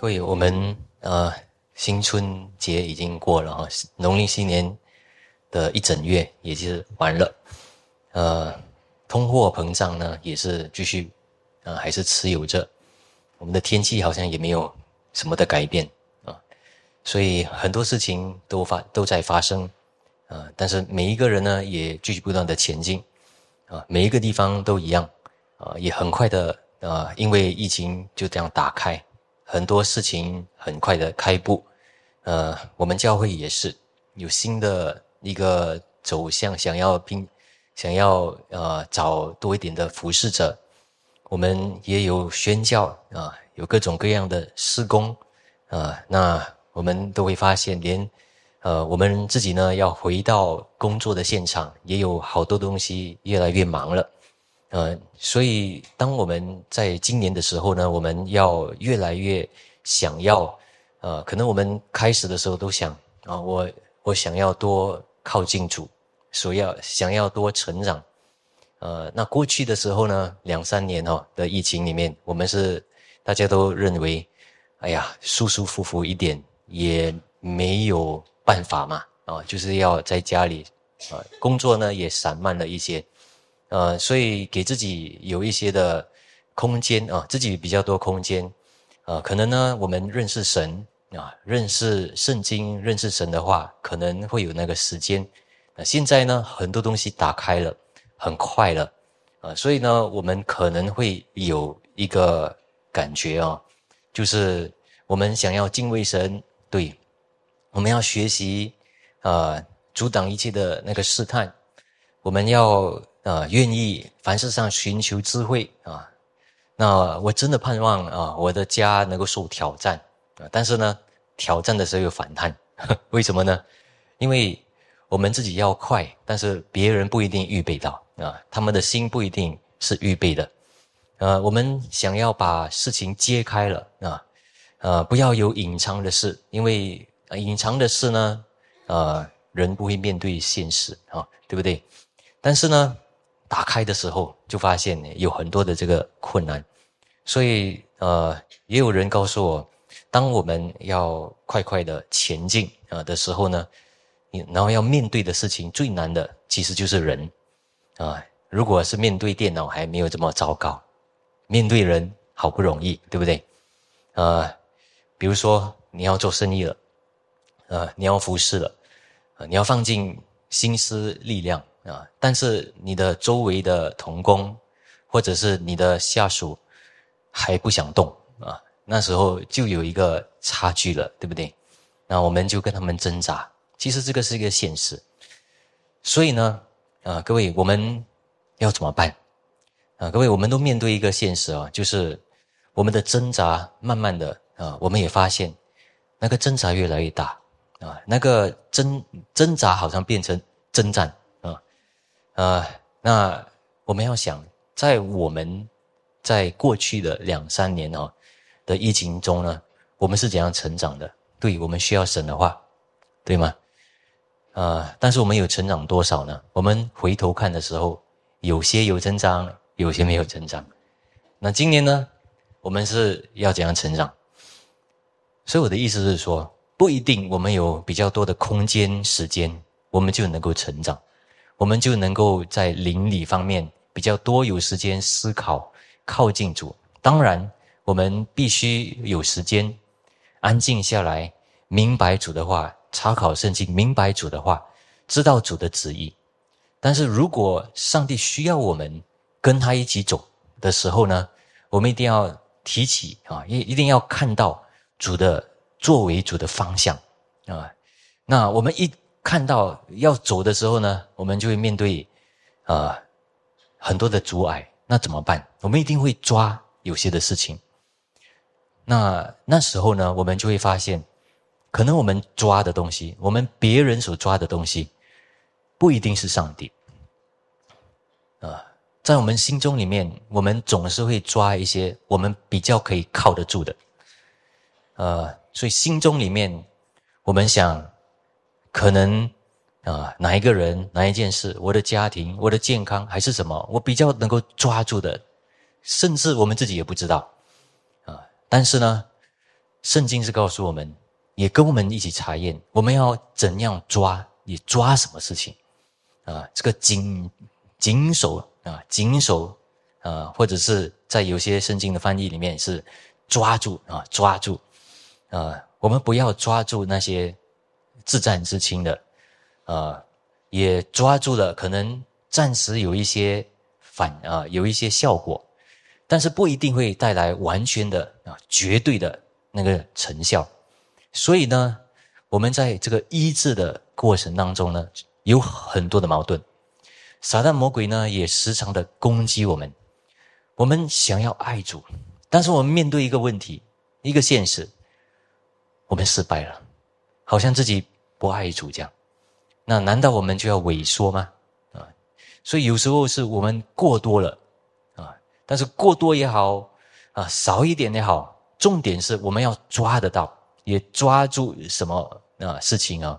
各位，我们呃新春节已经过了哈，农历新年的一整月也就是完了，呃，通货膨胀呢也是继续，呃还是持有着，我们的天气好像也没有什么的改变啊，所以很多事情都发都在发生，啊，但是每一个人呢也继续不断的前进，啊，每一个地方都一样，啊，也很快的啊，因为疫情就这样打开。很多事情很快的开步，呃，我们教会也是有新的一个走向，想要拼，想要呃找多一点的服侍者，我们也有宣教啊，有各种各样的施工啊，那我们都会发现，连呃我们自己呢要回到工作的现场，也有好多东西越来越忙了。呃，所以当我们在今年的时候呢，我们要越来越想要，呃，可能我们开始的时候都想啊，我我想要多靠近主，所要想要多成长，呃，那过去的时候呢，两三年哦的疫情里面，我们是大家都认为，哎呀，舒舒服服一点也没有办法嘛，啊，就是要在家里，啊，工作呢也散漫了一些。呃，所以给自己有一些的空间啊，自己比较多空间，呃，可能呢，我们认识神啊，认识圣经，认识神的话，可能会有那个时间。那现在呢，很多东西打开了，很快了，啊，所以呢，我们可能会有一个感觉啊，就是我们想要敬畏神，对，我们要学习啊，阻挡一切的那个试探，我们要。啊，愿意凡事上寻求智慧啊，那我真的盼望啊，我的家能够受挑战啊，但是呢，挑战的时候有反弹，为什么呢？因为我们自己要快，但是别人不一定预备到啊，他们的心不一定是预备的，呃，我们想要把事情揭开了啊，呃，不要有隐藏的事，因为隐藏的事呢，呃，人不会面对现实啊，对不对？但是呢。打开的时候，就发现有很多的这个困难，所以呃，也有人告诉我，当我们要快快的前进啊的时候呢，你然后要面对的事情最难的其实就是人啊。如果是面对电脑还没有这么糟糕，面对人好不容易，对不对？呃，比如说你要做生意了，呃，你要服侍了，啊，你要放进心思力量。啊！但是你的周围的同工，或者是你的下属，还不想动啊，那时候就有一个差距了，对不对？那我们就跟他们挣扎。其实这个是一个现实。所以呢，啊，各位，我们要怎么办？啊，各位，我们都面对一个现实啊，就是我们的挣扎，慢慢的啊，我们也发现那个挣扎越来越大啊，那个挣挣扎好像变成征战。呃，那我们要想，在我们在过去的两三年哦的疫情中呢，我们是怎样成长的？对我们需要神的话，对吗？啊，但是我们有成长多少呢？我们回头看的时候，有些有增长，有些没有增长。那今年呢，我们是要怎样成长？所以我的意思是说，不一定我们有比较多的空间、时间，我们就能够成长。我们就能够在邻里方面比较多有时间思考，靠近主。当然，我们必须有时间安静下来，明白主的话，查考圣经，明白主的话，知道主的旨意。但是如果上帝需要我们跟他一起走的时候呢，我们一定要提起啊，一一定要看到主的作为，主的方向啊。那我们一。看到要走的时候呢，我们就会面对，啊，很多的阻碍。那怎么办？我们一定会抓有些的事情。那那时候呢，我们就会发现，可能我们抓的东西，我们别人所抓的东西，不一定是上帝。啊，在我们心中里面，我们总是会抓一些我们比较可以靠得住的。呃，所以心中里面，我们想。可能啊，哪一个人、哪一件事，我的家庭、我的健康，还是什么，我比较能够抓住的，甚至我们自己也不知道啊。但是呢，圣经是告诉我们，也跟我们一起查验，我们要怎样抓，你抓什么事情啊？这个紧紧守啊，紧守啊，或者是在有些圣经的翻译里面是抓住啊，抓住啊，我们不要抓住那些自战自清的啊，也抓住了，可能暂时有一些反啊，有一些效果。但是不一定会带来完全的啊绝对的那个成效，所以呢，我们在这个医治的过程当中呢，有很多的矛盾，撒旦魔鬼呢也时常的攻击我们，我们想要爱主，但是我们面对一个问题，一个现实，我们失败了，好像自己不爱主这样，那难道我们就要萎缩吗？啊，所以有时候是我们过多了啊。但是过多也好，啊，少一点也好，重点是我们要抓得到，也抓住什么啊事情啊。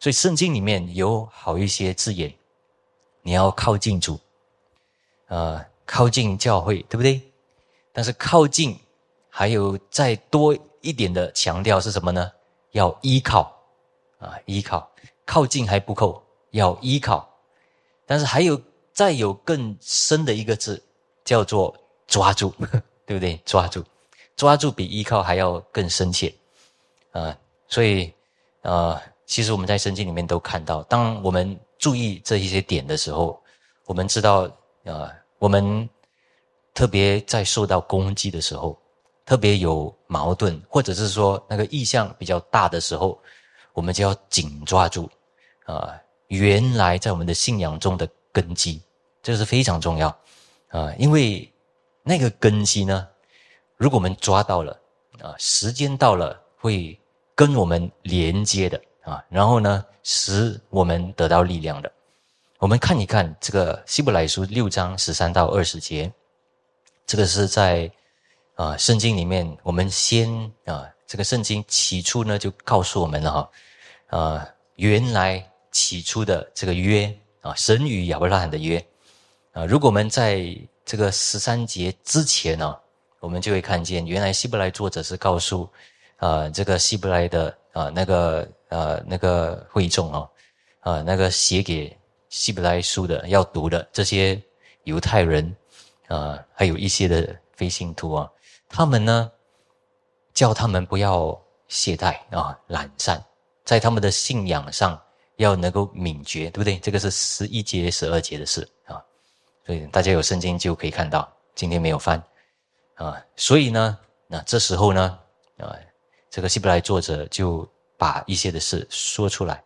所以圣经里面有好一些字眼，你要靠近主，啊，靠近教会，对不对？但是靠近还有再多一点的强调是什么呢？要依靠，啊，依靠，靠近还不够，要依靠。但是还有再有更深的一个字。叫做抓住，对不对？抓住，抓住比依靠还要更深切啊！所以啊，其实我们在圣经里面都看到，当我们注意这一些点的时候，我们知道啊，我们特别在受到攻击的时候，特别有矛盾，或者是说那个意向比较大的时候，我们就要紧抓住啊，原来在我们的信仰中的根基，这是非常重要。啊，因为那个根基呢，如果我们抓到了啊，时间到了会跟我们连接的啊，然后呢，使我们得到力量的。我们看一看这个希伯来书六章十三到二十节，这个是在啊圣经里面，我们先啊，这个圣经起初呢就告诉我们了哈，啊，原来起初的这个约啊，神与亚伯拉罕的约。啊，如果我们在这个十三节之前呢，我们就会看见，原来希伯来作者是告诉，啊，这个希伯来的啊那个呃那个会众哦，啊那个写给希伯来书的要读的这些犹太人啊，还有一些的非信徒啊，他们呢叫他们不要懈怠啊懒散，在他们的信仰上要能够敏觉，对不对？这个是十一节十二节的事啊。所以大家有圣经就可以看到，今天没有翻，啊，所以呢，那这时候呢，啊，这个希伯来作者就把一些的事说出来，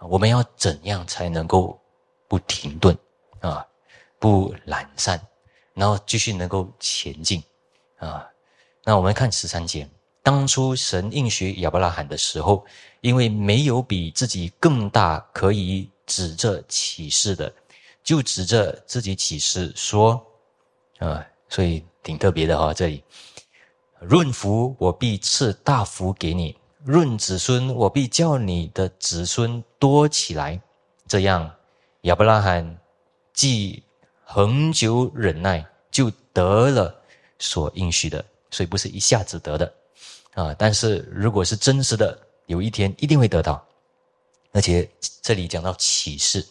我们要怎样才能够不停顿啊，不懒散，然后继续能够前进啊？那我们看十三节，当初神应许亚伯拉罕的时候，因为没有比自己更大可以指着启示的。就指着自己启示说：“啊，所以挺特别的哈。这里，润福我必赐大福给你，润子孙我必叫你的子孙多起来。这样，亚伯拉罕既恒久忍耐，就得了所应许的。所以不是一下子得的啊。但是如果是真实的，有一天一定会得到。而且这里讲到启示。”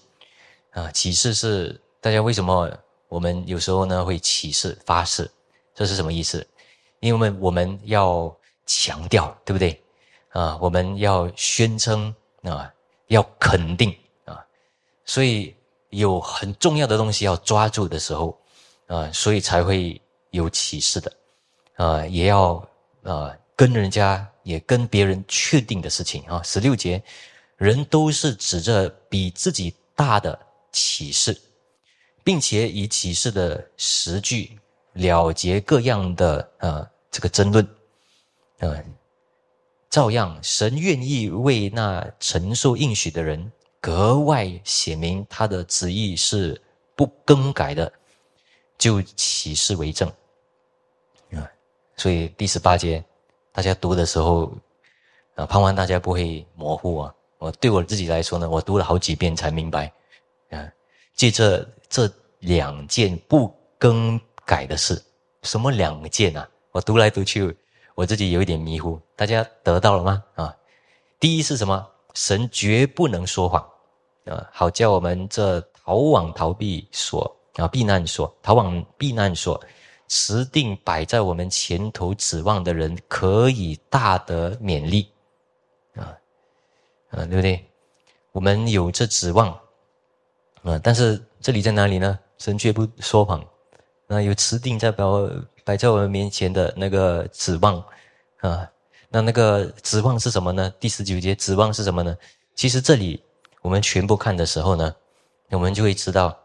啊，启示是大家为什么我们有时候呢会启示发誓？这是什么意思？因为我们要强调，对不对？啊，我们要宣称啊，要肯定啊，所以有很重要的东西要抓住的时候啊，所以才会有启示的啊，也要啊跟人家也跟别人确定的事情啊。十六节，人都是指着比自己大的。启示，并且以启示的实句了结各样的呃这个争论，呃，照样神愿意为那承受应许的人格外写明他的旨意是不更改的，就启示为证。所以第十八节大家读的时候啊，盼望大家不会模糊啊。我对我自己来说呢，我读了好几遍才明白。啊，借着这两件不更改的事，什么两件啊？我读来读去，我自己有一点迷糊，大家得到了吗？啊，第一是什么？神绝不能说谎，啊，好叫我们这逃往逃避所啊避难所逃往避难所，持定摆在我们前头指望的人，可以大得勉励，啊，啊，对不对？我们有这指望，啊，但是这里在哪里呢？神却不说谎，那有持定在摆摆在我们面前的那个指望，啊。那那个指望是什么呢？第十九节指望是什么呢？其实这里我们全部看的时候呢，我们就会知道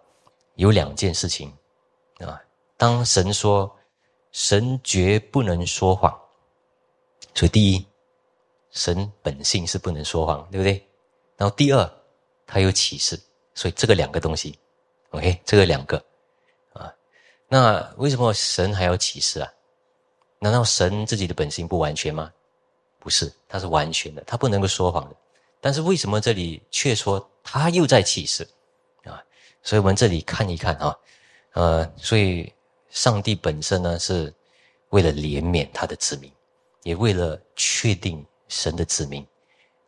有两件事情啊。当神说神绝不能说谎，所以第一，神本性是不能说谎，对不对？然后第二，他有启示，所以这个两个东西，OK，这个两个啊。那为什么神还要启示啊？难道神自己的本性不完全吗？不是，他是完全的，他不能够说谎的。但是为什么这里却说他又在启示啊？所以我们这里看一看啊，呃，所以上帝本身呢是为了怜悯他的子民，也为了确定神的子民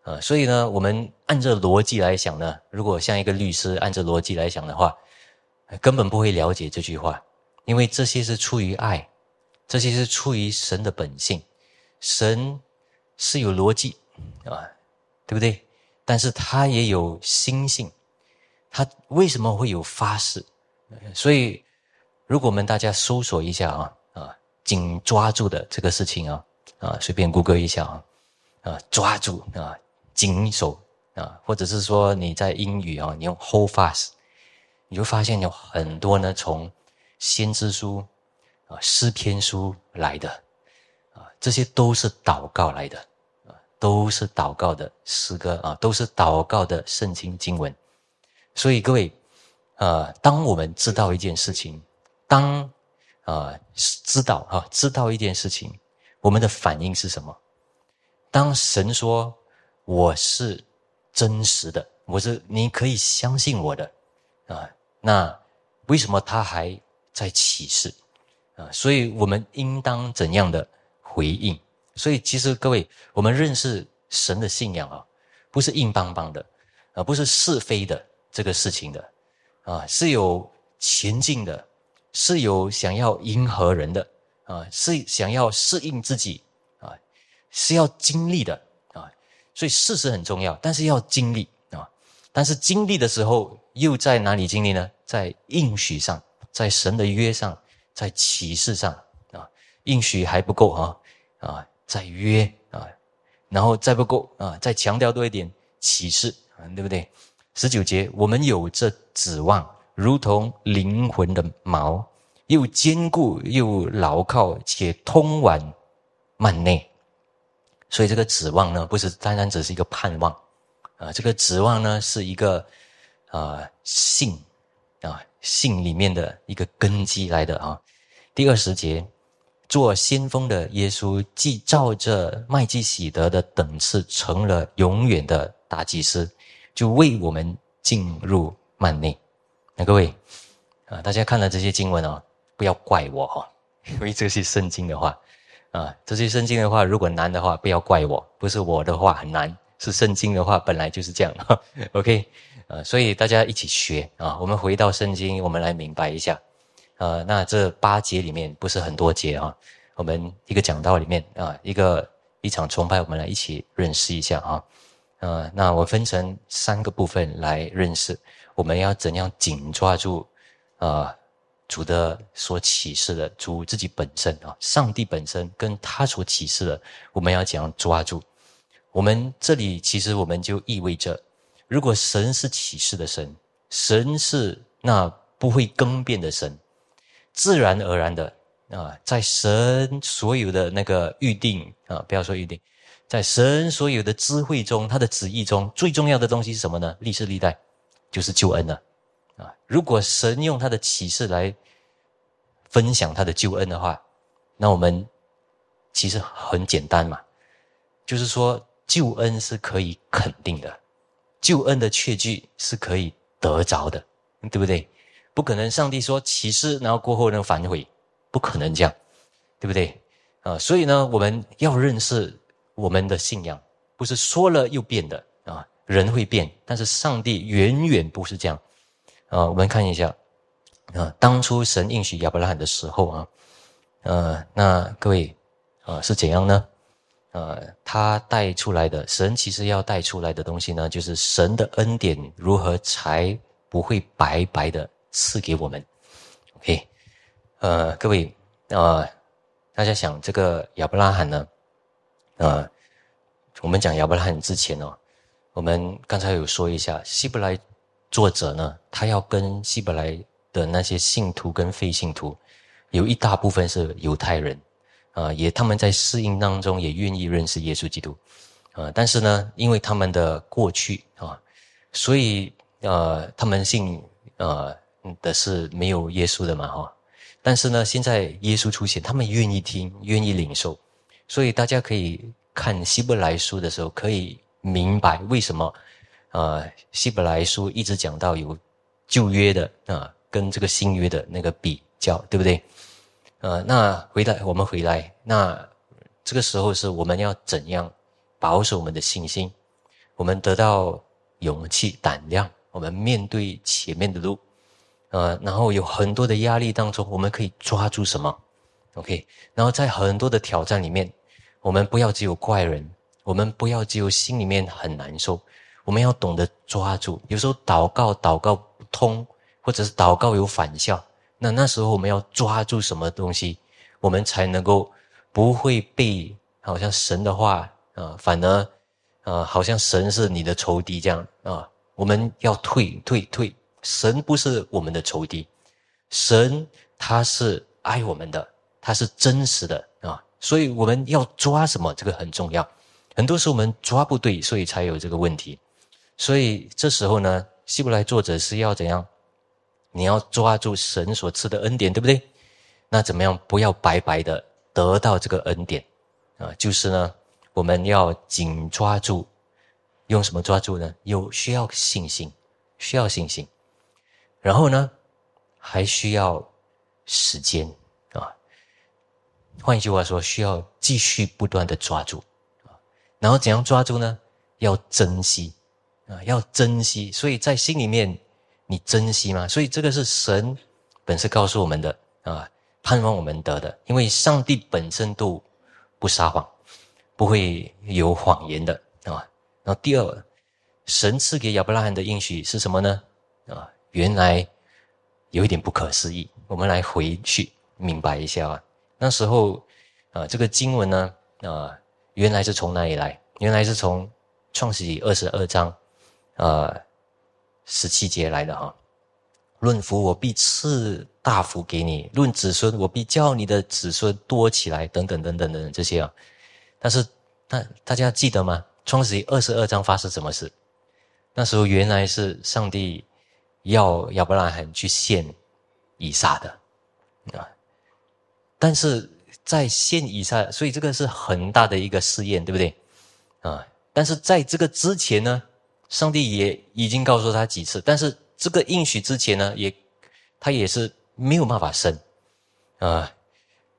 啊。所以呢，我们按照逻辑来想呢，如果像一个律师按照逻辑来想的话，根本不会了解这句话，因为这些是出于爱，这些是出于神的本性，神。是有逻辑啊，对不对？但是他也有心性，他为什么会有发誓？所以，如果我们大家搜索一下啊啊，紧抓住的这个事情啊啊，随便谷歌一下啊啊，抓住啊，紧守啊，或者是说你在英语啊，你用 hold fast，你就发现有很多呢，从先知书啊、诗篇书来的啊。这些都是祷告来的，啊，都是祷告的诗歌啊，都是祷告的圣经经文。所以各位，呃，当我们知道一件事情，当啊知道哈知道一件事情，我们的反应是什么？当神说我是真实的，我是你可以相信我的啊，那为什么他还在启示啊？所以我们应当怎样的？回应，所以其实各位，我们认识神的信仰啊，不是硬邦邦的，啊，不是是非的这个事情的，啊，是有前进的，是有想要迎合人的，啊，是想要适应自己，啊，是要经历的，啊，所以事实很重要，但是要经历啊，但是经历的时候又在哪里经历呢？在应许上，在神的约上，在启示上，啊，应许还不够啊。啊，再约啊，然后再不够啊，再强调多一点启示啊，对不对？十九节，我们有这指望，如同灵魂的锚，又坚固又牢靠，且通往幔内。所以这个指望呢，不是单单只是一个盼望啊，这个指望呢，是一个啊信啊信里面的一个根基来的啊。第二十节。做先锋的耶稣，既照着麦基喜德的等次，成了永远的大祭司，就为我们进入幔内。那各位啊，大家看了这些经文哦，不要怪我哈，因为这些圣经的话啊，这些圣经的话，如果难的话，不要怪我，不是我的话很难，是圣经的话本来就是这样。OK，啊，所以大家一起学啊，我们回到圣经，我们来明白一下。呃，那这八节里面不是很多节啊，我们一个讲道里面啊，一个一场崇拜，我们来一起认识一下啊。呃，那我分成三个部分来认识，我们要怎样紧抓住啊主的所启示的主自己本身啊，上帝本身跟他所启示的，我们要怎样抓住？我们这里其实我们就意味着，如果神是启示的神，神是那不会更变的神。自然而然的啊，在神所有的那个预定啊，不要说预定，在神所有的智慧中，他的旨意中，最重要的东西是什么呢？历史历代就是救恩了啊！如果神用他的启示来分享他的救恩的话，那我们其实很简单嘛，就是说救恩是可以肯定的，救恩的确据是可以得着的，对不对？不可能，上帝说启示，然后过后呢反悔，不可能这样，对不对？啊，所以呢，我们要认识我们的信仰，不是说了又变的。人会变，但是上帝远远不是这样啊。我们看一下啊，当初神应许亚伯拉罕的时候啊，呃，那各位啊是怎样呢？呃，他带出来的神其实要带出来的东西呢，就是神的恩典如何才不会白白的赐给我们。OK，呃，各位啊，大家想这个亚伯拉罕呢，呃，我们讲亚伯拉罕之前哦，我们刚才有说一下希伯来作者呢，他要跟希伯来的那些信徒跟非信徒，有一大部分是犹太人。啊，也他们在适应当中也愿意认识耶稣基督，啊，但是呢，因为他们的过去啊，所以呃，他们信呃的是没有耶稣的嘛哈，但是呢，现在耶稣出现，他们愿意听，愿意领受，所以大家可以看希伯来书的时候，可以明白为什么啊，希伯来书一直讲到有旧约的啊，跟这个新约的那个比较，对不对？呃，那回来我们回来，那这个时候是我们要怎样保守我们的信心？我们得到勇气、胆量，我们面对前面的路，呃，然后有很多的压力当中，我们可以抓住什么？OK，然后在很多的挑战里面，我们不要只有怪人，我们不要只有心里面很难受，我们要懂得抓住。有时候祷告祷告不通，或者是祷告有反效。那那时候我们要抓住什么东西，我们才能够不会被好像神的话啊，反而啊，好像神是你的仇敌这样啊。我们要退退退，神不是我们的仇敌，神他是爱我们的，他是真实的啊。所以我们要抓什么，这个很重要。很多时候我们抓不对，所以才有这个问题。所以这时候呢，希伯来作者是要怎样？你要抓住神所赐的恩典，对不对？那怎么样不要白白的得到这个恩典啊？就是呢，我们要紧抓住，用什么抓住呢？有需要信心，需要信心，然后呢，还需要时间啊。换一句话说，需要继续不断的抓住。然后怎样抓住呢？要珍惜啊，要珍惜。所以在心里面。你珍惜吗？所以这个是神本身告诉我们的啊，盼望我们得的。因为上帝本身都不撒谎，不会有谎言的啊。然后第二，神赐给亚伯拉罕的应许是什么呢？啊，原来有一点不可思议。我们来回去明白一下啊。那时候啊，这个经文呢啊，原来是从哪里来？原来是从创世纪二十二章啊。十七节来的哈，论福我必赐大福给你，论子孙我必叫你的子孙多起来，等等等等等这些啊。但是，那大家记得吗？创世纪二十二章发生什么事？那时候原来是上帝要亚伯拉罕去献以撒的啊，但是在献以下，所以这个是很大的一个试验，对不对啊？但是在这个之前呢？上帝也已经告诉他几次，但是这个应许之前呢，也他也是没有办法生，啊，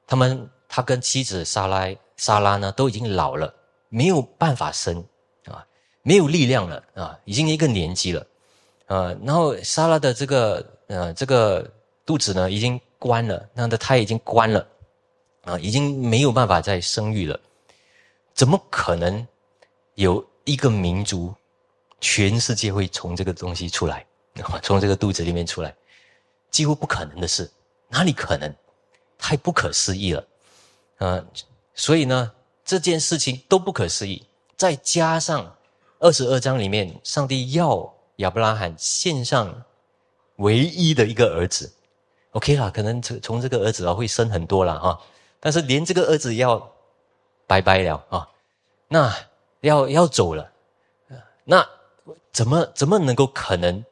他们他跟妻子莎拉莎拉呢都已经老了，没有办法生啊，没有力量了啊，已经一个年纪了，啊，然后莎拉的这个呃这个肚子呢已经关了，那的胎已经关了，啊，已经没有办法再生育了，怎么可能有一个民族？全世界会从这个东西出来，从这个肚子里面出来，几乎不可能的事，哪里可能？太不可思议了，啊！所以呢，这件事情都不可思议。再加上二十二章里面，上帝要亚伯拉罕献上唯一的一个儿子，OK 啦，可能从从这个儿子啊会生很多了哈，但是连这个儿子要拜拜了啊，那要要走了，那。怎么怎么能够可能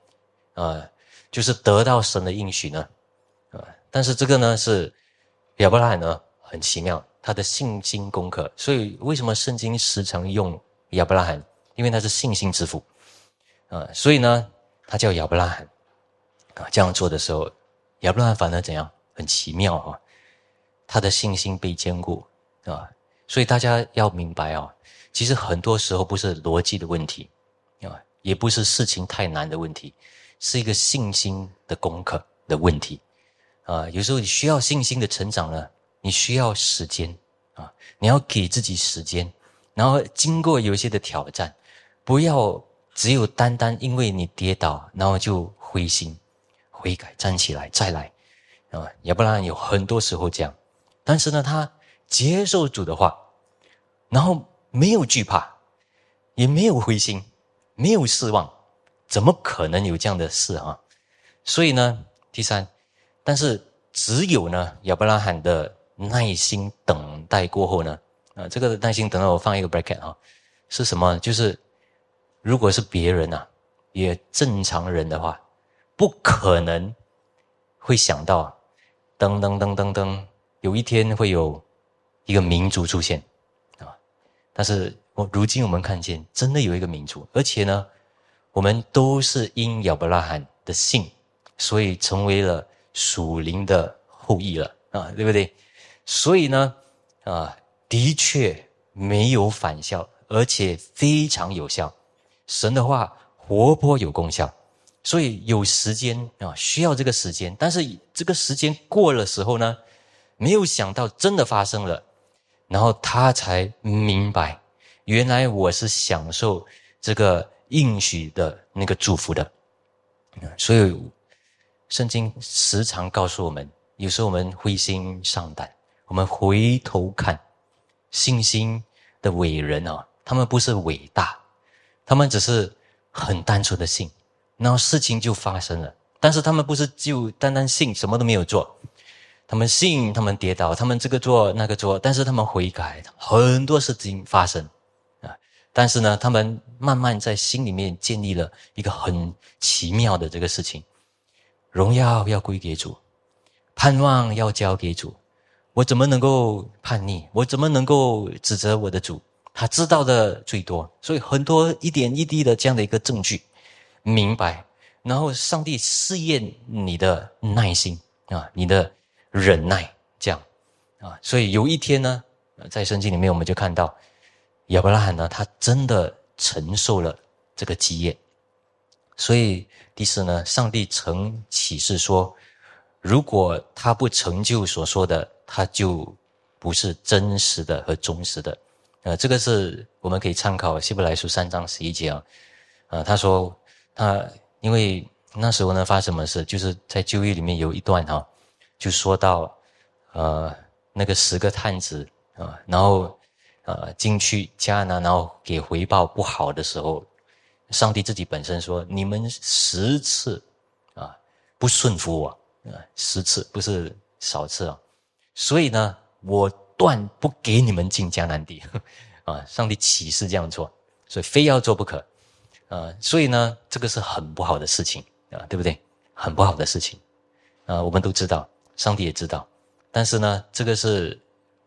啊？就是得到神的应许呢？啊！但是这个呢是亚伯拉罕呢很奇妙，他的信心功课。所以为什么圣经时常用亚伯拉罕？因为他是信心之父啊！所以呢，他叫亚伯拉罕啊。这样做的时候，亚伯拉罕反而怎样？很奇妙哈！他的信心被坚固，啊。所以大家要明白啊，其实很多时候不是逻辑的问题啊，也不是事情太难的问题，是一个信心的功课的问题啊。有时候你需要信心的成长呢，你需要时间啊，你要给自己时间，然后经过有一些的挑战，不要只有单单因为你跌倒，然后就灰心悔改，站起来再来啊，要不然有很多时候这样。但是呢，他。接受主的话，然后没有惧怕，也没有灰心，没有失望，怎么可能有这样的事啊？所以呢，第三，但是只有呢，亚伯拉罕的耐心等待过后呢，啊，这个耐心等待我放一个 bracket 啊，是什么？就是如果是别人啊，也正常人的话，不可能会想到，噔噔噔噔噔，有一天会有。一个民族出现，啊！但是我如今我们看见，真的有一个民族，而且呢，我们都是因亚伯拉罕的信，所以成为了属灵的后裔了啊，对不对？所以呢，啊，的确没有反效，而且非常有效。神的话活泼有功效，所以有时间啊，需要这个时间。但是这个时间过了时候呢，没有想到真的发生了。然后他才明白，原来我是享受这个应许的那个祝福的。所以，圣经时常告诉我们，有时候我们灰心丧胆，我们回头看信心的伟人啊，他们不是伟大，他们只是很单纯的信，然后事情就发生了。但是他们不是就单单信，什么都没有做。他们信，他们跌倒，他们这个做那个做，但是他们悔改，很多事情发生啊。但是呢，他们慢慢在心里面建立了一个很奇妙的这个事情：荣耀要归给主，盼望要交给主。我怎么能够叛逆？我怎么能够指责我的主？他知道的最多，所以很多一点一滴的这样的一个证据，明白。然后上帝试验你的耐心啊，你的。忍耐，这样啊，所以有一天呢，在圣经里面我们就看到亚伯拉罕呢，他真的承受了这个基业。所以第四呢，上帝曾启示说，如果他不成就所说的，他就不是真实的和忠实的。呃，这个是我们可以参考希伯来书三章十一节啊。啊，他说他因为那时候呢发生什么事，就是在旧约里面有一段哈。就说到，呃，那个十个探子啊，然后，呃，进去迦南，然后给回报不好的时候，上帝自己本身说：“你们十次啊不顺服我啊，十次不是少次啊，所以呢，我断不给你们进迦南地。”啊，上帝启示这样做，所以非要做不可啊，所以呢，这个是很不好的事情啊，对不对？很不好的事情啊，我们都知道。上帝也知道，但是呢，这个是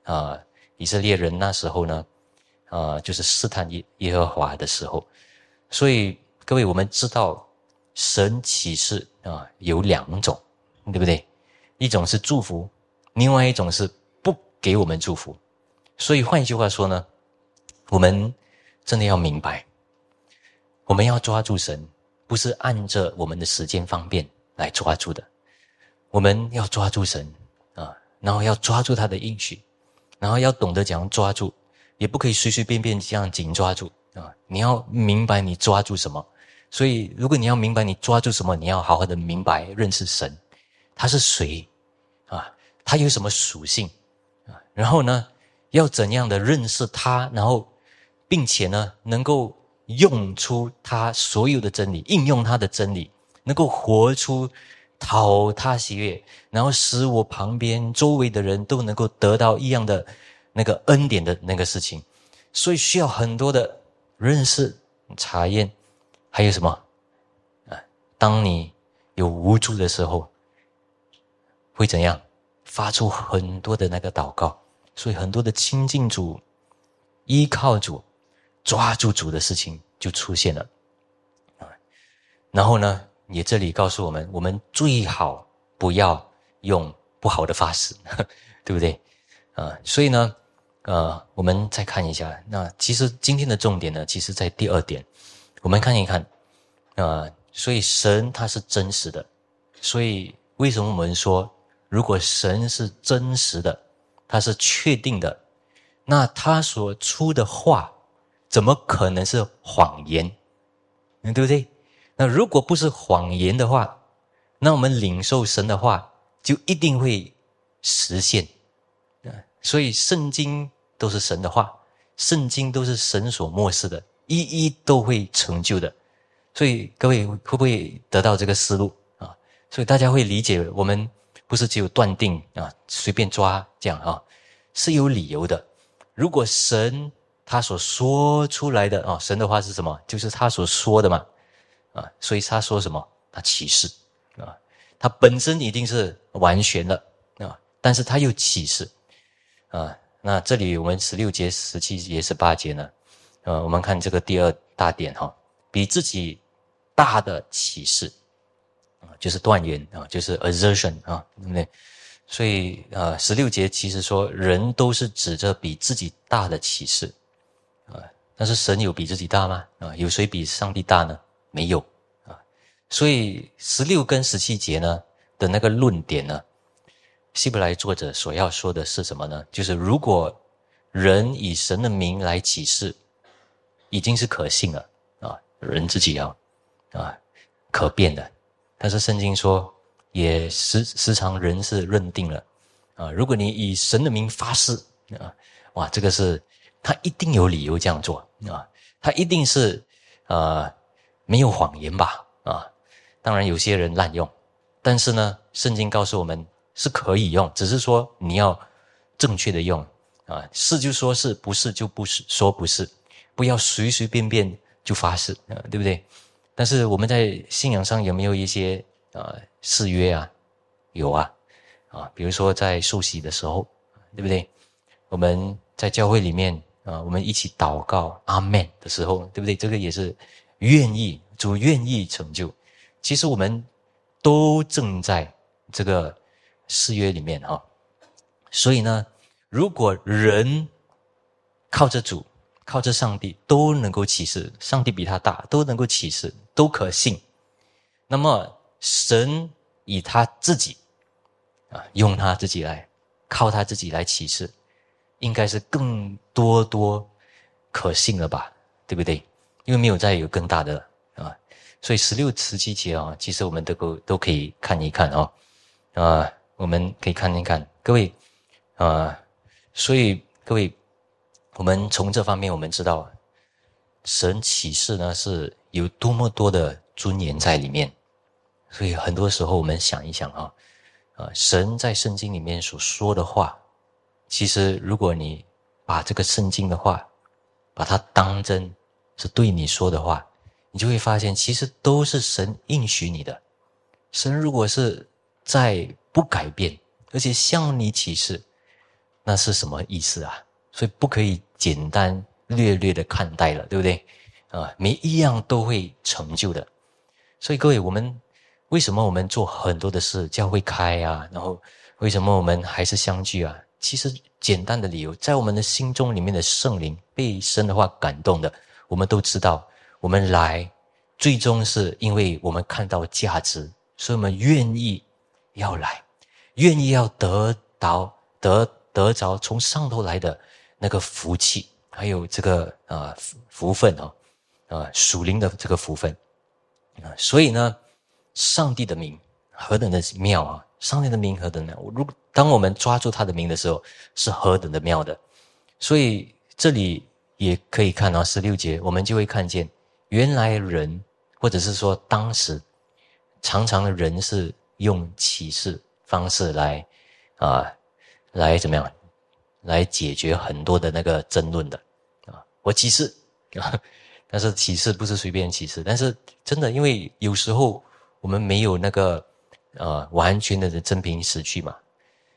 啊，以色列人那时候呢，啊，就是试探耶耶和华的时候，所以各位，我们知道神启示啊有两种，对不对？一种是祝福，另外一种是不给我们祝福。所以换一句话说呢，我们真的要明白，我们要抓住神，不是按着我们的时间方便来抓住的。我们要抓住神啊，然后要抓住他的应许，然后要懂得怎样抓住，也不可以随随便便这样紧抓住啊！你要明白你抓住什么。所以，如果你要明白你抓住什么，你要好好的明白认识神，他是谁啊？他有什么属性啊？然后呢，要怎样的认识他？然后，并且呢，能够用出他所有的真理，应用他的真理，能够活出。讨他喜悦，然后使我旁边周围的人都能够得到一样的那个恩典的那个事情，所以需要很多的认识、查验，还有什么啊？当你有无助的时候，会怎样？发出很多的那个祷告，所以很多的亲近主、依靠主、抓住主的事情就出现了啊。然后呢？也这里告诉我们，我们最好不要用不好的发誓，对不对？啊，所以呢，呃，我们再看一下，那其实今天的重点呢，其实在第二点，我们看一看，啊，所以神他是真实的，所以为什么我们说，如果神是真实的，他是确定的，那他所出的话，怎么可能是谎言？嗯对不对？那如果不是谎言的话，那我们领受神的话，就一定会实现。啊，所以圣经都是神的话，圣经都是神所漠视的，一一都会成就的。所以各位会不会得到这个思路啊？所以大家会理解，我们不是只有断定啊，随便抓这样啊，是有理由的。如果神他所说出来的啊，神的话是什么？就是他所说的嘛，啊，所以他说什么？他启示啊，他本身一定是完全的啊，但是他又启示啊。那这里我们十六节、十七节、十八节呢？呃，我们看这个第二大点哈，比自己大的启示啊，就是断言啊，就是 assertion 啊，对不对？所以呃，十六节其实说人都是指着比自己大的启示。啊，但是神有比自己大吗？啊，有谁比上帝大呢？没有啊。所以十六跟十七节呢的那个论点呢，希伯来作者所要说的是什么呢？就是如果人以神的名来启示，已经是可信了啊，人自己要啊可变的。但是圣经说，也时时常人是认定了啊，如果你以神的名发誓啊，哇，这个是。他一定有理由这样做啊！他一定是，呃，没有谎言吧？啊，当然有些人滥用，但是呢，圣经告诉我们是可以用，只是说你要正确的用啊，是就说是不是就不是说不是，不要随随便便就发誓啊，对不对？但是我们在信仰上有没有一些啊誓约啊？有啊，啊，比如说在受洗的时候，对不对？我们在教会里面。啊，我们一起祷告阿门的时候，对不对？这个也是愿意主愿意成就。其实我们都正在这个誓约里面哈。所以呢，如果人靠着主、靠着上帝都能够启示，上帝比他大，都能够启示，都可信。那么神以他自己啊，用他自己来靠他自己来启示。应该是更多多可信了吧，对不对？因为没有再有更大的啊，所以十六、十七节啊，其实我们都够都可以看一看哦，啊，我们可以看一看，各位啊，所以各位，我们从这方面我们知道，神启示呢是有多么多的尊严在里面，所以很多时候我们想一想啊，啊，神在圣经里面所说的话。其实，如果你把这个圣经的话，把它当真是对你说的话，你就会发现，其实都是神应许你的。神如果是在不改变，而且向你启示，那是什么意思啊？所以不可以简单略略的看待了，对不对？啊，每一样都会成就的。所以各位，我们为什么我们做很多的事，教会开啊，然后为什么我们还是相聚啊？其实简单的理由，在我们的心中里面的圣灵被神的话感动的，我们都知道，我们来最终是因为我们看到价值，所以我们愿意要来，愿意要得到得得着从上头来的那个福气，还有这个啊福分哦，啊属灵的这个福分啊，所以呢，上帝的名何等的妙啊！上帝的名何等妙！如果当我们抓住他的名的时候，是何等的妙的。所以这里也可以看到十六节，我们就会看见，原来人或者是说当时常常的人是用启示方式来啊，来怎么样，来解决很多的那个争论的啊。我启示啊，但是启示不是随便启示，但是真的，因为有时候我们没有那个。啊，完全的真凭实据嘛！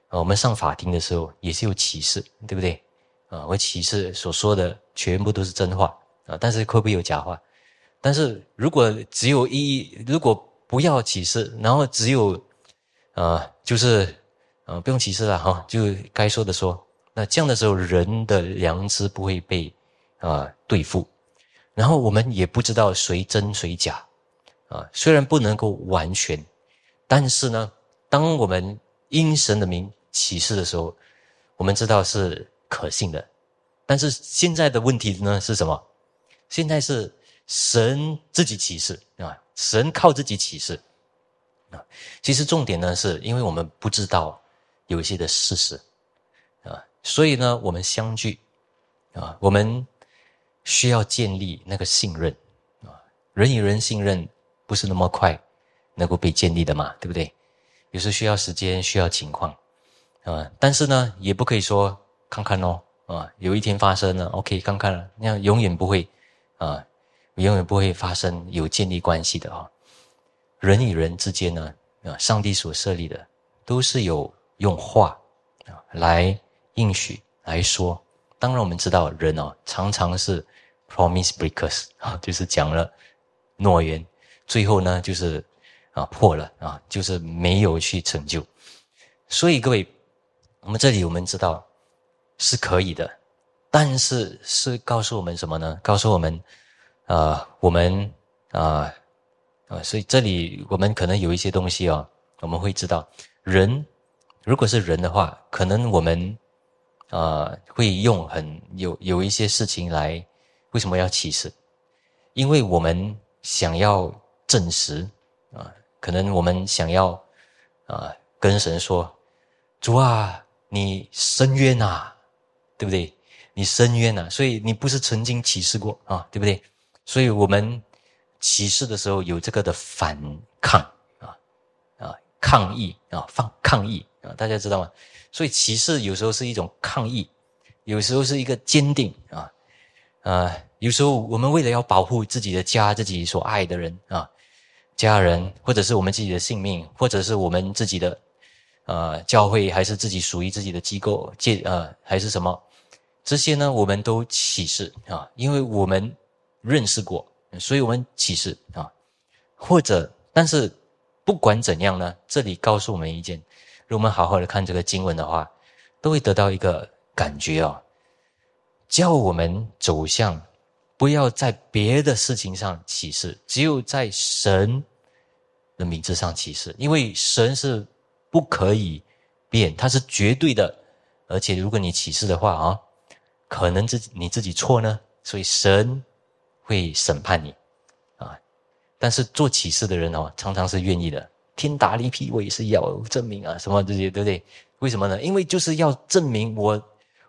我们上法庭的时候也是有启示，对不对？啊，我启示所说的全部都是真话啊，但是会不会有假话？但是如果只有一，如果不要启示，然后只有，啊，就是，啊，不用启示了哈，就该说的说，那这样的时候，人的良知不会被啊对付，然后我们也不知道谁真谁假啊。虽然不能够完全，但是呢，当我们因神的名启示的时候，我们知道是可信的。但是现在的问题呢是什么？现在是神自己启示啊，神靠自己启示啊。其实重点呢，是因为我们不知道有一些的事实啊，所以呢，我们相聚啊，我们需要建立那个信任啊。人与人信任不是那么快能够被建立的嘛，对不对？有时需要时间，需要情况啊。但是呢，也不可以说看看哦。啊，有一天发生了，OK，看看了，那样永远不会，啊，永远不会发生有建立关系的啊。人与人之间呢，啊，上帝所设立的都是有用话啊来应许来说。当然，我们知道人哦，常常是 promise breakers 啊，就是讲了诺言，最后呢就是啊破了啊，就是没有去成就。所以各位，我们这里我们知道。是可以的，但是是告诉我们什么呢？告诉我们，啊，我们啊啊，所以这里我们可能有一些东西哦，我们会知道，人如果是人的话，可能我们啊会用很有有一些事情来，为什么要启示？因为我们想要证实啊，可能我们想要啊跟神说，主啊，你深渊呐。对不对？你深渊呐，所以你不是曾经歧视过啊，对不对？所以我们歧视的时候有这个的反抗啊啊，抗议啊，放抗议啊，大家知道吗？所以歧视有时候是一种抗议，有时候是一个坚定啊啊，有时候我们为了要保护自己的家，自己所爱的人啊，家人，或者是我们自己的性命，或者是我们自己的呃教会，还是自己属于自己的机构，借呃还是什么？这些呢，我们都启示啊，因为我们认识过，所以我们启示啊。或者，但是不管怎样呢，这里告诉我们一件：，如果我们好好的看这个经文的话，都会得到一个感觉哦，叫我们走向不要在别的事情上启示，只有在神的名字上启示，因为神是不可以变，它是绝对的，而且如果你启示的话啊。可能自己你自己错呢，所以神会审判你啊。但是做启示的人哦，常常是愿意的。天打雷劈，我也是要证明啊，什么这些，对不对？为什么呢？因为就是要证明我，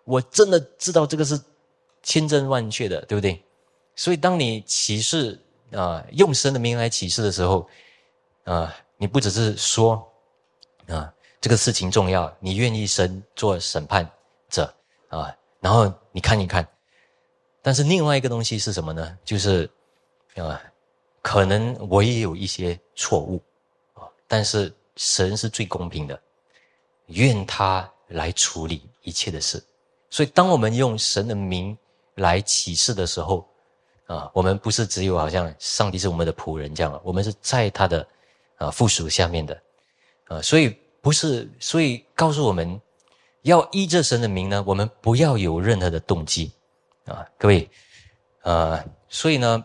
我真的知道这个是千真万确的，对不对？所以当你启示啊，用神的名来启示的时候啊，你不只是说啊这个事情重要，你愿意神做审判者啊。然后你看一看，但是另外一个东西是什么呢？就是啊，可能我也有一些错误啊，但是神是最公平的，愿他来处理一切的事。所以，当我们用神的名来启示的时候啊，我们不是只有好像上帝是我们的仆人这样，我们是在他的啊附属下面的啊，所以不是，所以告诉我们。要依着神的名呢，我们不要有任何的动机，啊，各位，呃，所以呢，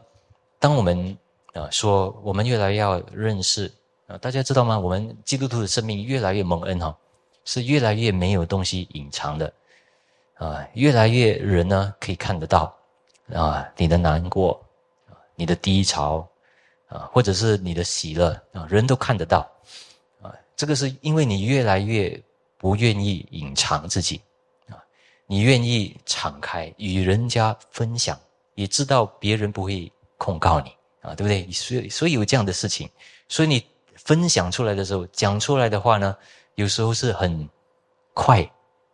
当我们啊说我们越来越要认识啊，大家知道吗？我们基督徒的生命越来越蒙恩哈，是越来越没有东西隐藏的，啊，越来越人呢可以看得到啊，你的难过啊，你的低潮啊，或者是你的喜乐啊，人都看得到，啊，这个是因为你越来越。不愿意隐藏自己，啊，你愿意敞开与人家分享，也知道别人不会控告你，啊，对不对？所以，所以有这样的事情，所以你分享出来的时候，讲出来的话呢，有时候是很快，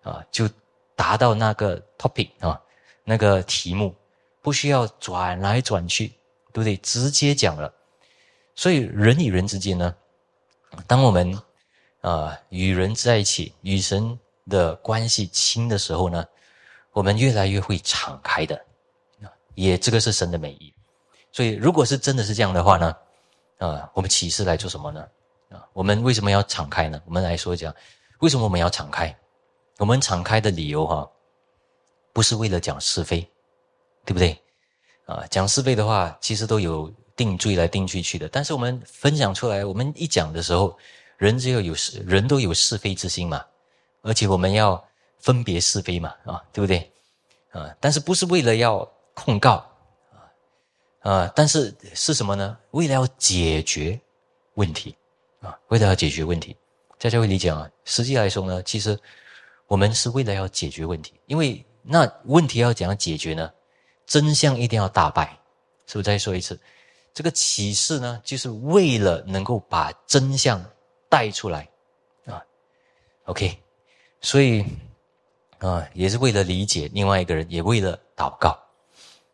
啊，就达到那个 topic 啊，那个题目，不需要转来转去，对不对？直接讲了。所以人与人之间呢，当我们。啊，与人在一起，与神的关系亲的时候呢，我们越来越会敞开的，也这个是神的美意。所以，如果是真的是这样的话呢，啊，我们启示来做什么呢？啊，我们为什么要敞开呢？我们来说讲，为什么我们要敞开？我们敞开的理由哈，不是为了讲是非，对不对？啊，讲是非的话，其实都有定罪来定罪去的。但是我们分享出来，我们一讲的时候，人只要有是，人都有是非之心嘛，而且我们要分别是非嘛，啊，对不对？啊，但是不是为了要控告啊？啊，但是是什么呢？为了要解决问题啊，为了要解决问题。大家会理解啊？实际来说呢，其实我们是为了要解决问题，因为那问题要怎样解决呢？真相一定要大白，是不是？再说一次，这个启示呢，就是为了能够把真相带出来啊。OK，所以啊，也是为了理解另外一个人，也为了祷告。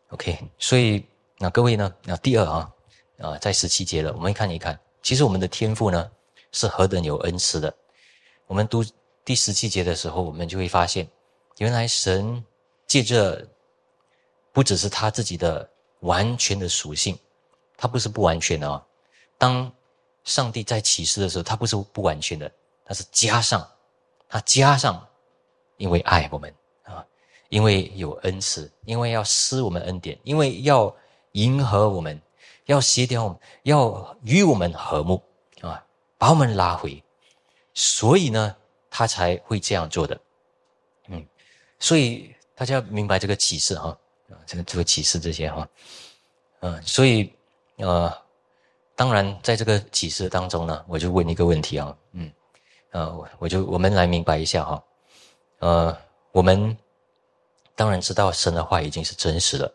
OK，所以那各位呢，那第二啊啊，在十七节了，我们看一看，其实我们的天赋呢。是何等有恩赐的！我们读第十七节的时候，我们就会发现，原来神借着不只是他自己的完全的属性，他不是不完全的啊。当上帝在启示的时候，他不是不完全的，他是加上，他加上，因为爱我们啊，因为有恩慈，因为要施我们恩典，因为要迎合我们，要协调我们，要与我们和睦啊。把我们拉回，所以呢，他才会这样做的。嗯，所以大家明白这个启示哈啊，这个这个启示这些哈，嗯，所以呃，当然在这个启示当中呢，我就问一个问题啊，嗯，呃，我就我们来明白一下哈，呃，我们当然知道神的话已经是真实的，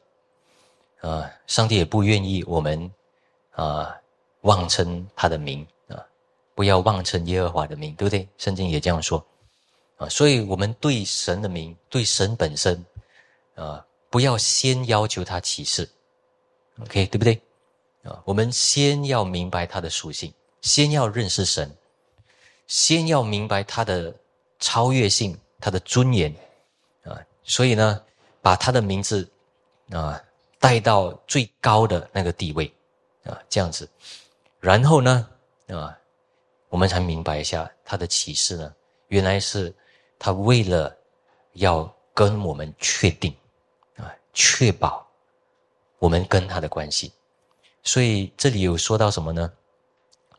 呃，上帝也不愿意我们啊妄称他的名啊。不要妄称耶和华的名，对不对？圣经也这样说啊，所以我们对神的名，对神本身，啊，不要先要求他启示，OK，对不对？啊，我们先要明白他的属性，先要认识神，先要明白他的超越性，他的尊严啊，所以呢，把他的名字啊带到最高的那个地位啊，这样子，然后呢，啊。我们才明白一下他的启示呢，原来是他为了要跟我们确定啊，确保我们跟他的关系。所以这里有说到什么呢？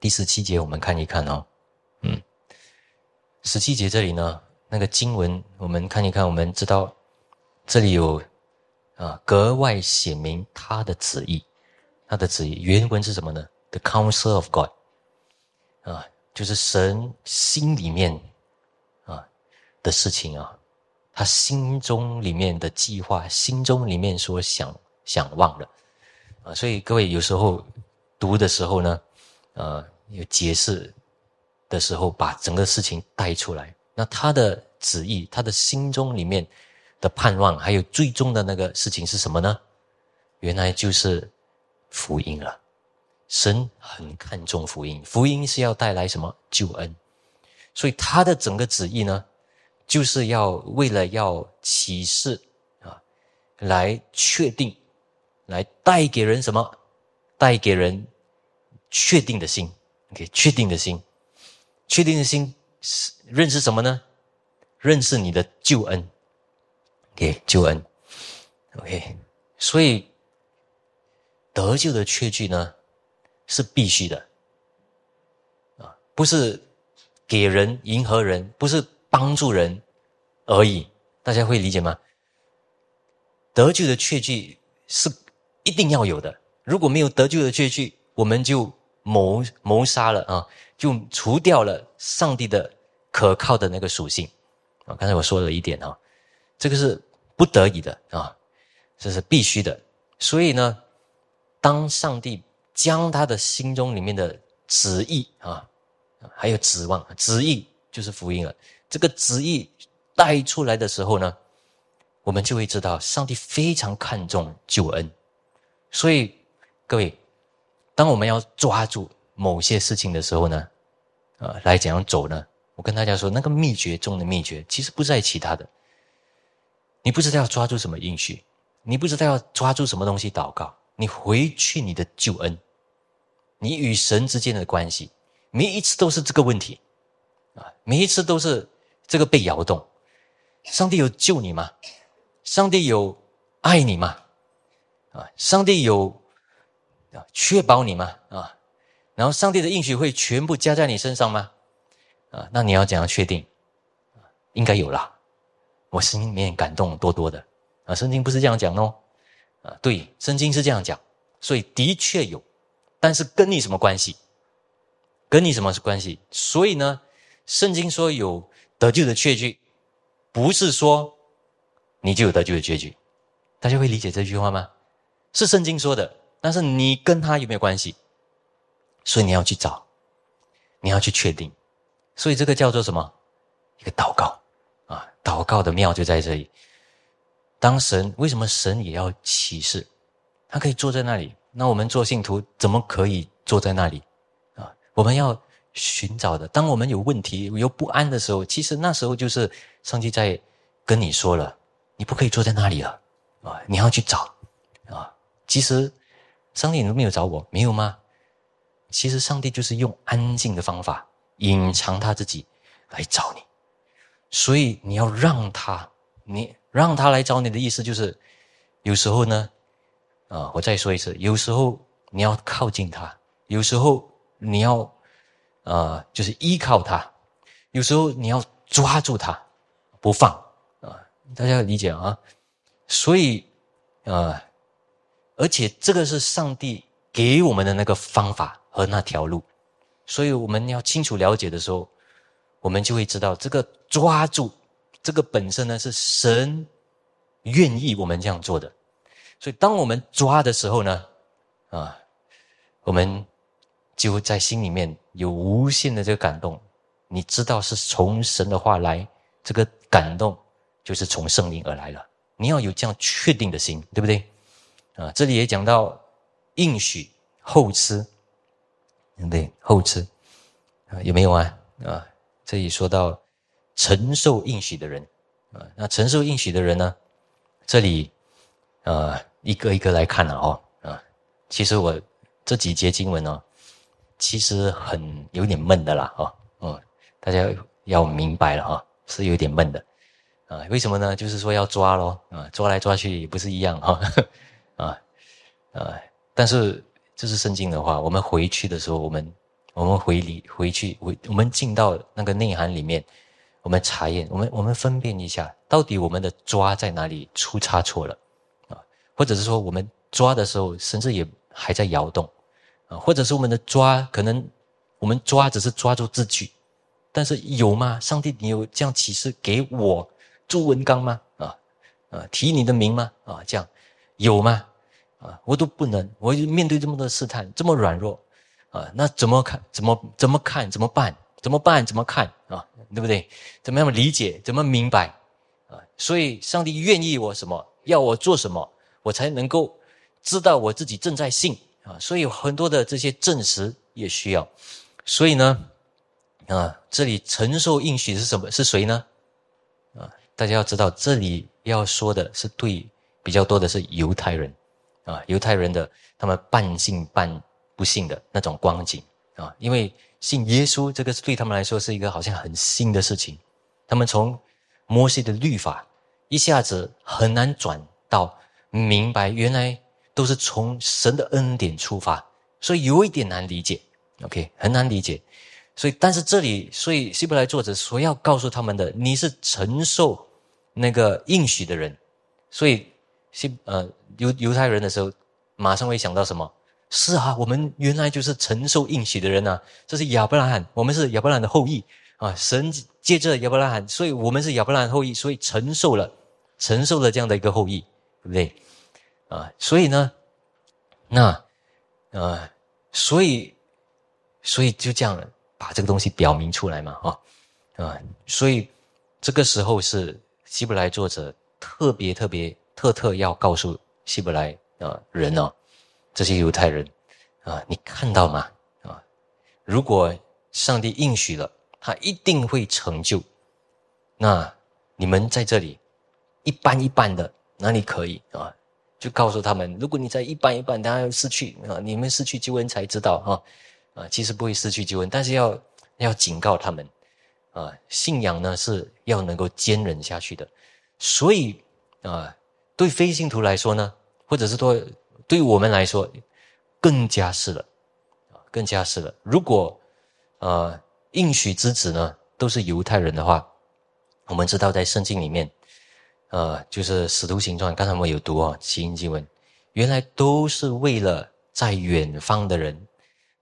第十七节我们看一看哦，嗯，十七节这里呢，那个经文我们看一看，我们知道这里有啊格外写明他的旨意，他的旨意原文是什么呢？The counsel of God 啊。就是神心里面啊的事情啊，他心中里面的计划，心中里面所想想望的啊，所以各位有时候读的时候呢，呃，有解释的时候，把整个事情带出来，那他的旨意，他的心中里面的盼望，还有最终的那个事情是什么呢？原来就是福音了。神很看重福音，福音是要带来什么救恩？所以他的整个旨意呢，就是要为了要启示啊，来确定，来带给人什么？带给人确定的心，OK，确定的心，确定的心是认识什么呢？认识你的救恩，OK，救恩，OK，所以得救的确据呢？是必须的，啊，不是给人迎合人，不是帮助人而已，大家会理解吗？得救的确据是一定要有的，如果没有得救的确据，我们就谋谋杀了啊，就除掉了上帝的可靠的那个属性啊。刚才我说了一点啊，这个是不得已的啊，这是必须的。所以呢，当上帝。将他的心中里面的旨意啊，还有指望，旨意就是福音了。这个旨意带出来的时候呢，我们就会知道上帝非常看重救恩。所以各位，当我们要抓住某些事情的时候呢，啊，来怎样走呢？我跟大家说，那个秘诀中的秘诀，其实不在其他的。你不知道要抓住什么应许，你不知道要抓住什么东西祷告，你回去你的救恩。你与神之间的关系，每一次都是这个问题，啊，每一次都是这个被摇动。上帝有救你吗？上帝有爱你吗？啊，上帝有啊确保你吗？啊，然后上帝的应许会全部加在你身上吗？啊，那你要怎样确定？应该有啦，我心里面感动多多的啊！圣经不是这样讲哦，啊，对，圣经是这样讲，所以的确有，但是跟你什么关系？跟你什么是关系？所以呢，圣经说有得救的确据，不是说你就有得救的确据，大家会理解这句话吗？是圣经说的，但是你跟他有没有关系？所以你要去找，你要去确定，所以这个叫做什么？一个祷告啊。祷告的妙就在这里。当神为什么神也要启示？他可以坐在那里，那我们做信徒怎么可以坐在那里？啊，我们要寻找的。当我们有问题、有不安的时候，其实那时候就是上帝在跟你说了：你不可以坐在那里了啊！你要去找！其实上帝你都没有找我？没有吗？其实上帝就是用安静的方法隐藏他自己来找你。所以你要让他，你让他来找你的意思就是，有时候呢，啊，我再说一次，有时候你要靠近他，有时候你要，啊，就是依靠他，有时候你要抓住他，不放啊，大家理解啊？所以，啊，而且这个是上帝给我们的那个方法和那条路，所以我们要清楚了解的时候。我们就会知道，这个抓住这个本身呢，是神愿意我们这样做的。所以，当我们抓的时候呢，啊，我们就在心里面有无限的这个感动。你知道是从神的话来，这个感动就是从圣灵而来了。你要有这样确定的心，对不对？啊，这里也讲到应许后吃，对？后吃啊，有没有啊？啊？这里说到承受应许的人啊，那承受应许的人呢？这里呃一个一个来看了哦啊，其实我这几节经文呢，其实很有点闷的啦哦，嗯，大家要明白了哈，是有点闷的啊。为什么呢？就是说要抓咯啊，抓来抓去也不是一样哈啊，但是这是圣经的话，我们回去的时候我们。我们回里回去回，我们进到那个内涵里面，我们查验，我们我们分辨一下，到底我们的抓在哪里出差错了啊？或者是说，我们抓的时候，甚至也还在摇动啊？或者是我们的抓，可能我们抓只是抓住字句，但是有吗？上帝，你有这样启示给我朱文刚吗？啊啊，提你的名吗？啊，这样有吗？啊，我都不能，我面对这么多试探，这么软弱。啊，那怎么看？怎么怎么看？怎么办？怎么办？怎么看？啊，对不对？怎么样理解？怎么明白？啊，所以上帝愿意我什么？要我做什么？我才能够知道我自己正在信啊。所以很多的这些证实也需要。所以呢，啊，这里承受应许是什么？是谁呢？啊，大家要知道，这里要说的是对比较多的是犹太人啊，犹太人的他们半信半。不信的那种光景啊，因为信耶稣这个对他们来说是一个好像很新的事情，他们从摩西的律法一下子很难转到明白，原来都是从神的恩典出发，所以有一点难理解。OK，很难理解。所以，但是这里，所以希伯来作者所要告诉他们的，你是承受那个应许的人，所以希呃犹犹太人的时候，马上会想到什么？是啊，我们原来就是承受应许的人呐，这是亚伯拉罕，我们是亚伯拉罕的后裔啊。神借着亚伯拉罕，所以我们是亚伯拉罕后裔，所以承受了，承受了这样的一个后裔，对不对？啊，所以呢，那，呃，所以，所以就这样把这个东西表明出来嘛，啊，啊，所以这个时候是希伯来作者特别特别特特要告诉希伯来啊人呢。这些犹太人，啊，你看到吗？啊，如果上帝应许了，他一定会成就。那你们在这里一般一般的，哪里可以啊？就告诉他们，如果你在一般一般，当然要失去啊，你们失去救恩才知道啊，啊，其实不会失去救恩，但是要要警告他们，啊，信仰呢是要能够坚忍下去的。所以啊，对非信徒来说呢，或者是对对我们来说，更加是了，啊，更加是了。如果呃应许之子呢都是犹太人的话，我们知道在圣经里面，呃，就是使徒行传，刚才我们有读哦，奇音经文，原来都是为了在远方的人，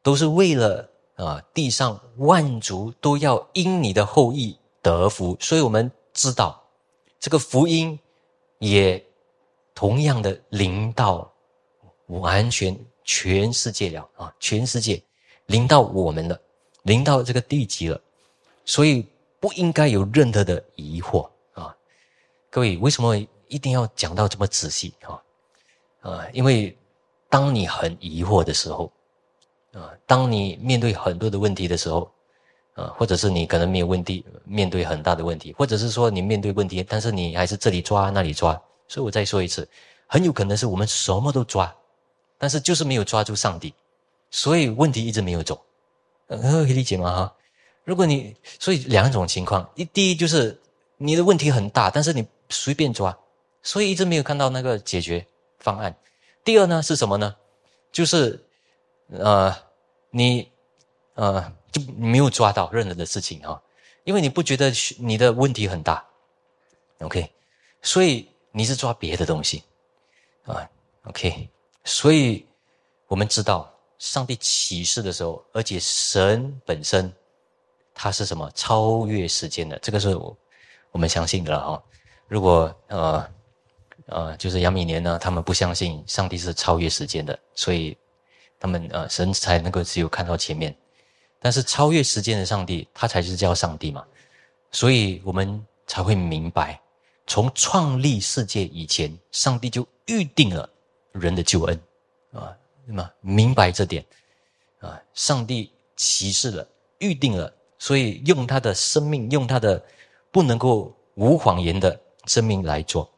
都是为了啊地上万族都要因你的后裔得福，所以我们知道这个福音也同样的临到完全全世界了啊，全世界临到我们了，临到这个地级了，所以。不应该有任何的疑惑啊！各位，为什么一定要讲到这么仔细啊？啊，因为当你很疑惑的时候，啊，当你面对很多的问题的时候，啊，或者是你可能没有问题，面对很大的问题，或者是说你面对问题，但是你还是这里抓那里抓，所以我再说一次，很有可能是我们什么都抓，但是就是没有抓住上帝，所以问题一直没有走，呃，可以理解吗？哈。如果你所以两种情况，一第一就是你的问题很大，但是你随便抓，所以一直没有看到那个解决方案。第二呢是什么呢？就是呃你呃就没有抓到任何的事情哈，因为你不觉得你的问题很大，OK，所以你是抓别的东西啊，OK，所以我们知道上帝启示的时候，而且神本身。它是什么超越时间的？这个是我我们相信的了哈。如果呃呃，就是杨米年呢，他们不相信上帝是超越时间的，所以他们呃神才能够只有看到前面。但是超越时间的上帝，他才是叫上帝嘛。所以我们才会明白，从创立世界以前，上帝就预定了人的救恩啊。那么明白这点啊，上帝启示了，预定了。所以用他的生命，用他的不能够无谎言的生命来做。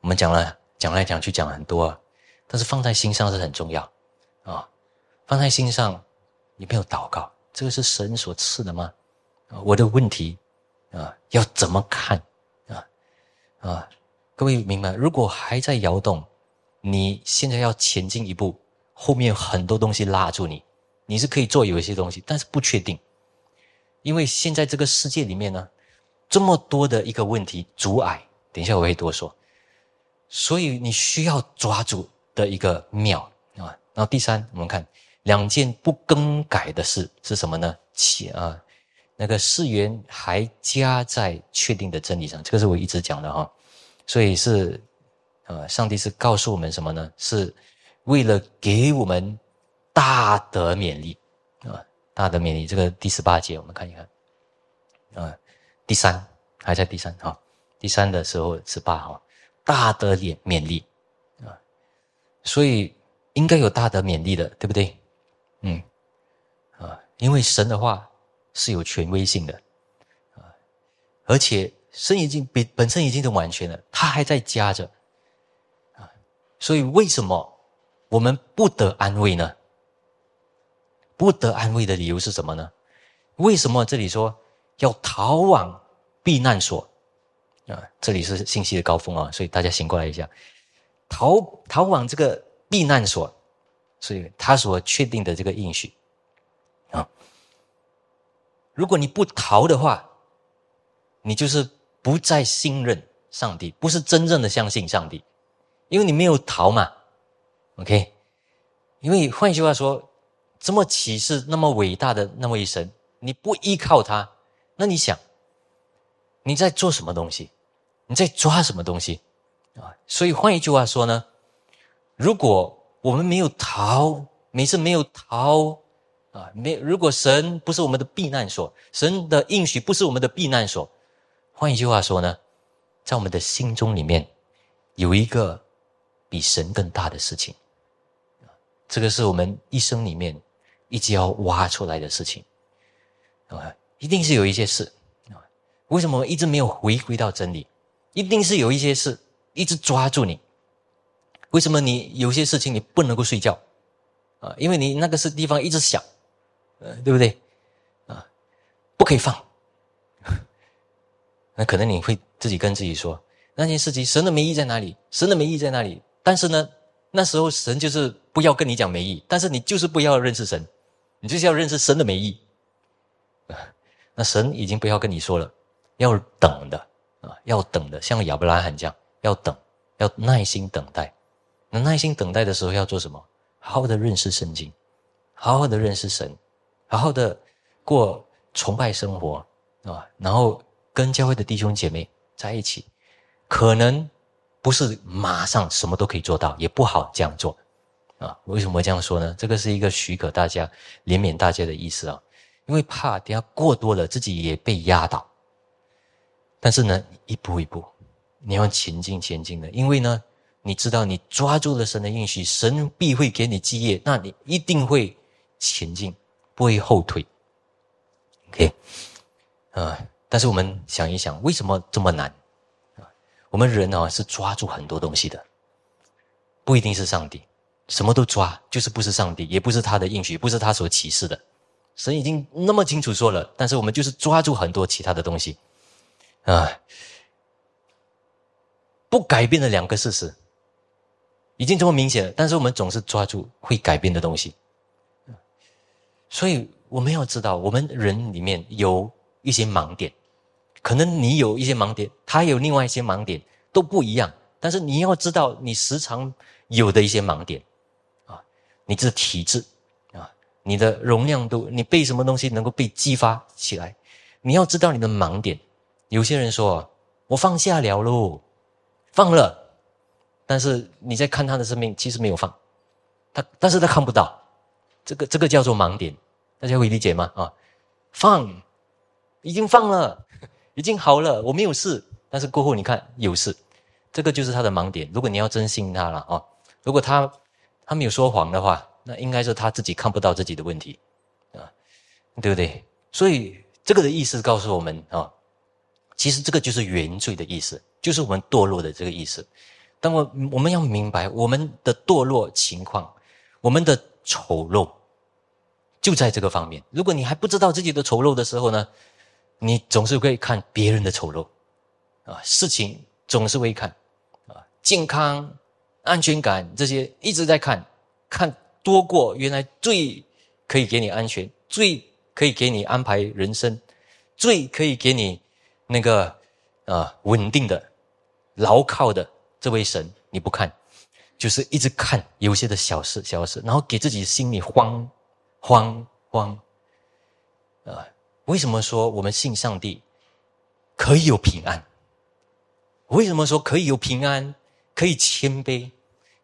我们讲了讲来讲去讲很多，啊但是放在心上是很重要啊！放在心上，你没有祷告，这个是神所赐的吗？我的问题啊，要怎么看？啊，各位明白？如果还在摇动，你现在要前进一步，后面很多东西拉住你，你是可以做有一些东西，但是不确定。因为现在这个世界里面呢，这么多的一个问题阻碍，等一下我会多说，所以你需要抓住的一个妙啊。然后第三，我们看两件不更改的事是什么呢？且啊，那个誓言还加在确定的真理上，这个是我一直讲的哈。所以是，呃，上帝是告诉我们什么呢？是为了给我们大德勉励啊。大的勉励，这个第十八节，我们看一看，啊，第三还在第三哈，第三的时候十八哈，大的勉勉励，啊，所以应该有大的勉励的，对不对？嗯，啊，因为神的话是有权威性的，啊，而且身已经比本身已经都完全了，他还在加着，啊，所以为什么我们不得安慰呢？不得安慰的理由是什么呢？为什么这里说要逃往避难所啊？这里是信息的高峰啊，所以大家醒过来一下，逃逃往这个避难所，所以他所确定的这个应许啊，如果你不逃的话，你就是不再信任上帝，不是真正的相信上帝，因为你没有逃嘛。OK，因为换句话说。这么启示那么伟大的那位神，你不依靠他，那你想你在做什么东西？你在抓什么东西？啊！所以换一句话说呢，如果我们没有逃，每次没有逃啊，没如果神不是我们的避难所，神的应许不是我们的避难所，换一句话说呢，在我们的心中里面有一个比神更大的事情，这个是我们一生里面。一直要挖出来的事情，啊，一定是有一些事啊。为什么一直没有回归到真理？一定是有一些事一直抓住你。为什么你有些事情你不能够睡觉？啊，因为你那个是地方一直想，呃，对不对？啊，不可以放。那可能你会自己跟自己说，那件事情，神的美意在哪里？神的美意在哪里？但是呢，那时候神就是不要跟你讲美意，但是你就是不要认识神，你就是要认识神的美意。那神已经不要跟你说了，要等的啊，要等的，像亚伯拉罕这样，要等，要耐心等待。那耐心等待的时候要做什么？好好的认识圣经，好好的认识神，好好的过崇拜生活啊，然后跟教会的弟兄姐妹在一起。可能不是马上什么都可以做到，也不好这样做啊。为什么这样说呢？这个是一个许可大家怜悯大家的意思啊。因为怕等下过多了，自己也被压倒。但是呢，一步一步，你要前进前进的。因为呢，你知道你抓住了神的应许，神必会给你基业，那你一定会前进，不会后退。OK，啊，但是我们想一想，为什么这么难？我们人哦是抓住很多东西的，不一定是上帝，什么都抓，就是不是上帝，也不是他的应许，不是他所启示的。神已经那么清楚说了，但是我们就是抓住很多其他的东西，啊，不改变的两个事实，已经这么明显了，但是我们总是抓住会改变的东西，所以我们要知道，我们人里面有一些盲点。可能你有一些盲点，他有另外一些盲点，都不一样。但是你要知道，你时常有的一些盲点，啊，你这体质，啊，你的容量度，你被什么东西能够被激发起来？你要知道你的盲点。有些人说，我放下了喽，放了，但是你在看他的生命，其实没有放，他，但是他看不到，这个这个叫做盲点，大家会理解吗？啊，放，已经放了。已经好了，我没有事。但是过后你看有事，这个就是他的盲点。如果你要真信他了啊，如果他他没有说谎的话，那应该是他自己看不到自己的问题啊，对不对？所以这个的意思告诉我们啊，其实这个就是原罪的意思，就是我们堕落的这个意思。但我我们要明白我们的堕落情况，我们的丑陋就在这个方面。如果你还不知道自己的丑陋的时候呢？你总是会看别人的丑陋，啊，事情总是会看，啊，健康、安全感这些一直在看，看多过原来最可以给你安全、最可以给你安排人生、最可以给你那个啊稳定的、牢靠的这位神，你不看，就是一直看有些的小事、小事，然后给自己心里慌、慌、慌，啊。为什么说我们信上帝可以有平安？为什么说可以有平安？可以谦卑，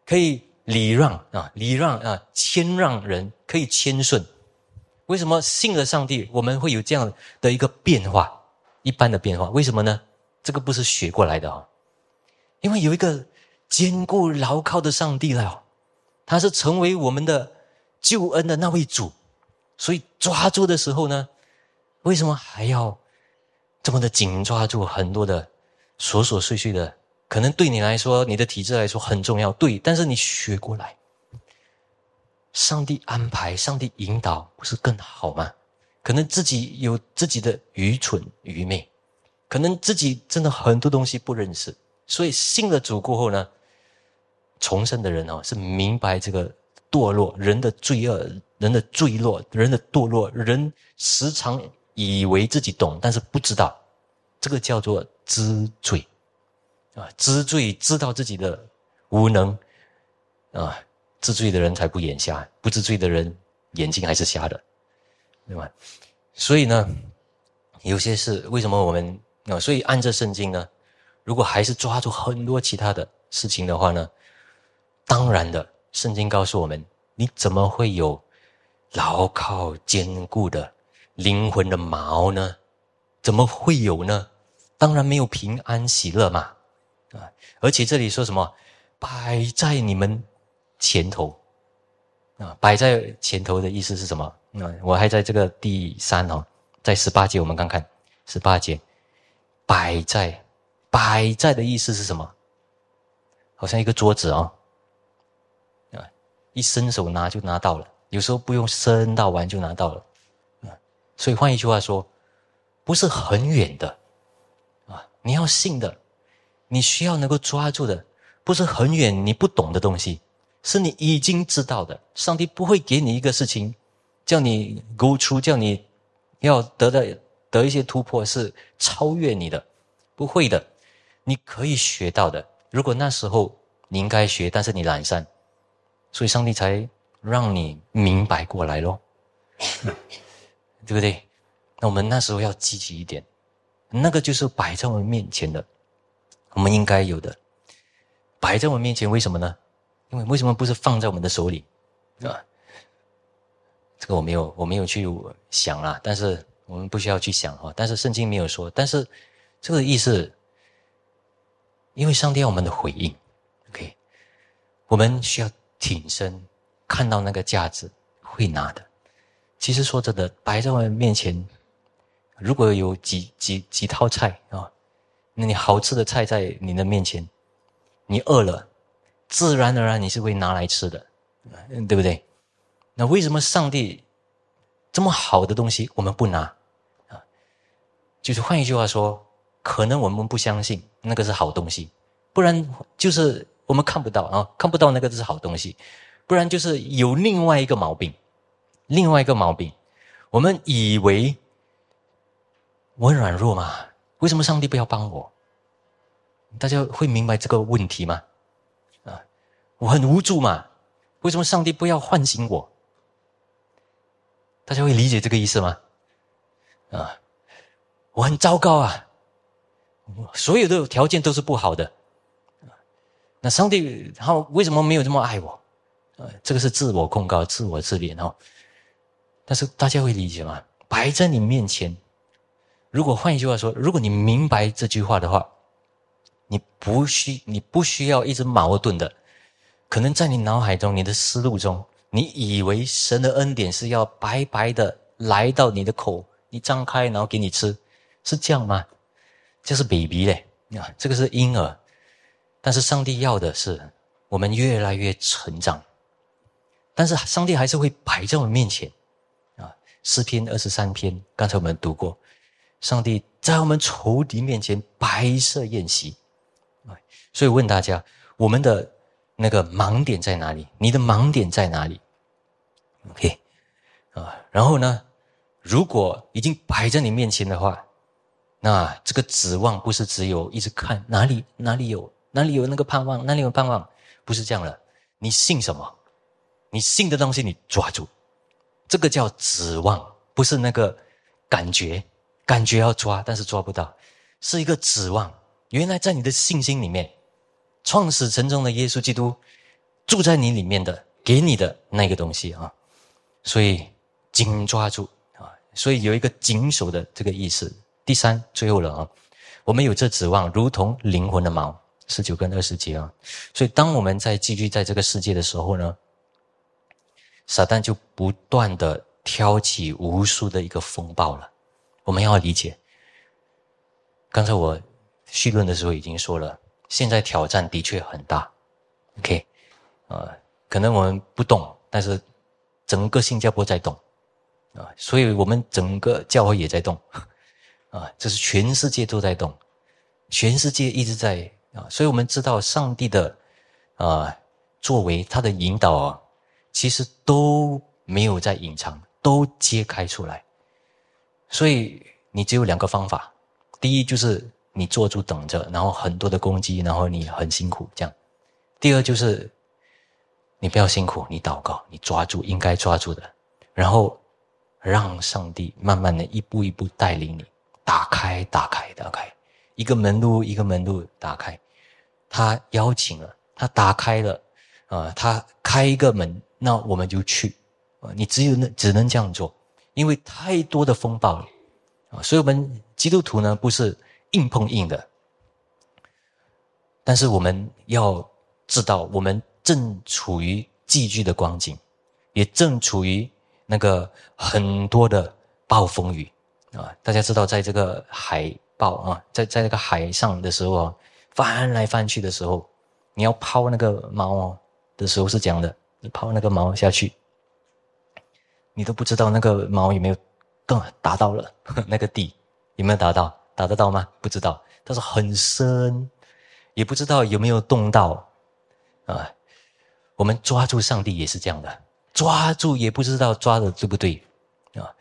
可以礼让啊，礼让啊，谦让人可以谦顺。为什么信了上帝，我们会有这样的一个变化？一般的变化，为什么呢？这个不是学过来的啊，因为有一个坚固牢靠的上帝了，他是成为我们的救恩的那位主，所以抓住的时候呢？为什么还要这么的紧抓住很多的琐琐碎碎的？可能对你来说，你的体质来说很重要，对。但是你学过来，上帝安排、上帝引导，不是更好吗？可能自己有自己的愚蠢、愚昧，可能自己真的很多东西不认识，所以信了主过后呢，重生的人哦，是明白这个堕落人的罪恶、人的坠落、人的堕落，人时常。以为自己懂，但是不知道，这个叫做知罪，啊，知罪知道自己的无能，啊，知罪的人才不眼瞎，不知罪的人眼睛还是瞎的，对吧？所以呢，有些事为什么我们啊？所以按着圣经呢，如果还是抓住很多其他的事情的话呢，当然的，圣经告诉我们，你怎么会有牢靠坚固的？灵魂的毛呢？怎么会有呢？当然没有平安喜乐嘛！啊，而且这里说什么？摆在你们前头啊！摆在前头的意思是什么？啊，我还在这个第三哦，在十八节我们看看十八节，摆在摆在的意思是什么？好像一个桌子哦，啊，一伸手拿就拿到了，有时候不用伸到完就拿到了。所以换一句话说，不是很远的，啊，你要信的，你需要能够抓住的，不是很远你不懂的东西，是你已经知道的。上帝不会给你一个事情，叫你 go through，叫你要得到得一些突破，是超越你的，不会的。你可以学到的。如果那时候你应该学，但是你懒散，所以上帝才让你明白过来咯，对不对？那我们那时候要积极一点，那个就是摆在我们面前的。我们应该有的，摆在我们面前，为什么呢？因为为什么不是放在我们的手里，啊？这个我没有，我没有去想啦。但是我们不需要去想哈。但是圣经没有说。但是这个意思，因为上帝要我们的回应，OK，我们需要挺身，看到那个价值，会拿的。其实说真的，摆在我们面前，如果有几几几套菜啊。那你好吃的菜在你的面前，你饿了，自然而然你是会拿来吃的，对不对？那为什么上帝这么好的东西我们不拿啊？就是换一句话说，可能我们不相信那个是好东西，不然就是我们看不到啊，看不到那个是好东西，不然就是有另外一个毛病，另外一个毛病，我们以为我很软弱嘛。为什么上帝不要帮我？大家会明白这个问题吗？啊，我很无助嘛。为什么上帝不要唤醒我？大家会理解这个意思吗？啊，我很糟糕啊，所有的条件都是不好的。那上帝他为什么没有这么爱我？呃，这个是自我控告、自我自怜哦。但是大家会理解吗？摆在你面前。如果换一句话说，如果你明白这句话的话，你不需你不需要一直矛盾的，可能在你脑海中、你的思路中，你以为神的恩典是要白白的来到你的口，你张开然后给你吃，是这样吗？这是 baby 嘞，啊，这个是婴儿，但是上帝要的是我们越来越成长，但是上帝还是会摆在我们面前，啊，诗篇二十三篇，刚才我们读过。上帝在我们仇敌面前摆设宴席，所以问大家：我们的那个盲点在哪里？你的盲点在哪里？OK，啊，然后呢？如果已经摆在你面前的话，那这个指望不是只有一直看哪里哪里有哪里有那个盼望，哪里有盼望，不是这样了。你信什么？你信的东西你抓住，这个叫指望，不是那个感觉。感觉要抓，但是抓不到，是一个指望。原来在你的信心里面，创始成终的耶稣基督住在你里面的，给你的那个东西啊。所以紧抓住啊，所以有一个紧守的这个意思。第三，最后了啊，我们有这指望，如同灵魂的锚，十九跟二十节啊。所以当我们在寄居在这个世界的时候呢，撒旦就不断的挑起无数的一个风暴了。我们要理解，刚才我绪论的时候已经说了，现在挑战的确很大，OK，啊，可能我们不动，但是整个新加坡在动，啊，所以我们整个教会也在动，啊，这是全世界都在动，全世界一直在啊，所以我们知道上帝的啊作为他的引导啊，其实都没有在隐藏，都揭开出来。所以你只有两个方法，第一就是你坐住等着，然后很多的攻击，然后你很辛苦这样；第二就是你不要辛苦，你祷告，你抓住应该抓住的，然后让上帝慢慢的一步一步带领你打开、打开、打开。一个门路一个门路打开。他邀请了，他打开了，啊，他开一个门，那我们就去啊，你只有那只能这样做。因为太多的风暴了啊，所以我们基督徒呢不是硬碰硬的，但是我们要知道，我们正处于寄居的光景，也正处于那个很多的暴风雨啊。大家知道，在这个海暴啊，在在那个海上的时候啊，翻来翻去的时候，你要抛那个锚哦的时候是这样的，你抛那个锚下去。你都不知道那个锚有没有更达到了 那个底有没有达到？达得到吗？不知道，但是很深，也不知道有没有动到，啊，我们抓住上帝也是这样的，抓住也不知道抓的对不对，啊，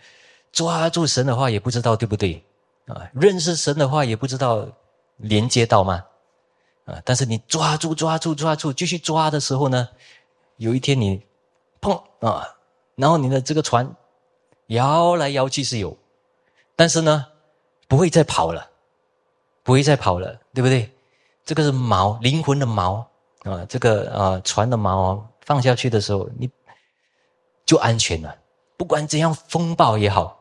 抓住神的话也不知道对不对，啊，认识神的话也不知道连接到吗？啊，但是你抓住抓住抓住继续抓的时候呢，有一天你碰啊，然后你的这个船摇来摇去是有，但是呢，不会再跑了。不会再跑了，对不对？这个是锚，灵魂的锚啊，这个啊船的锚放下去的时候，你就安全了。不管怎样风暴也好，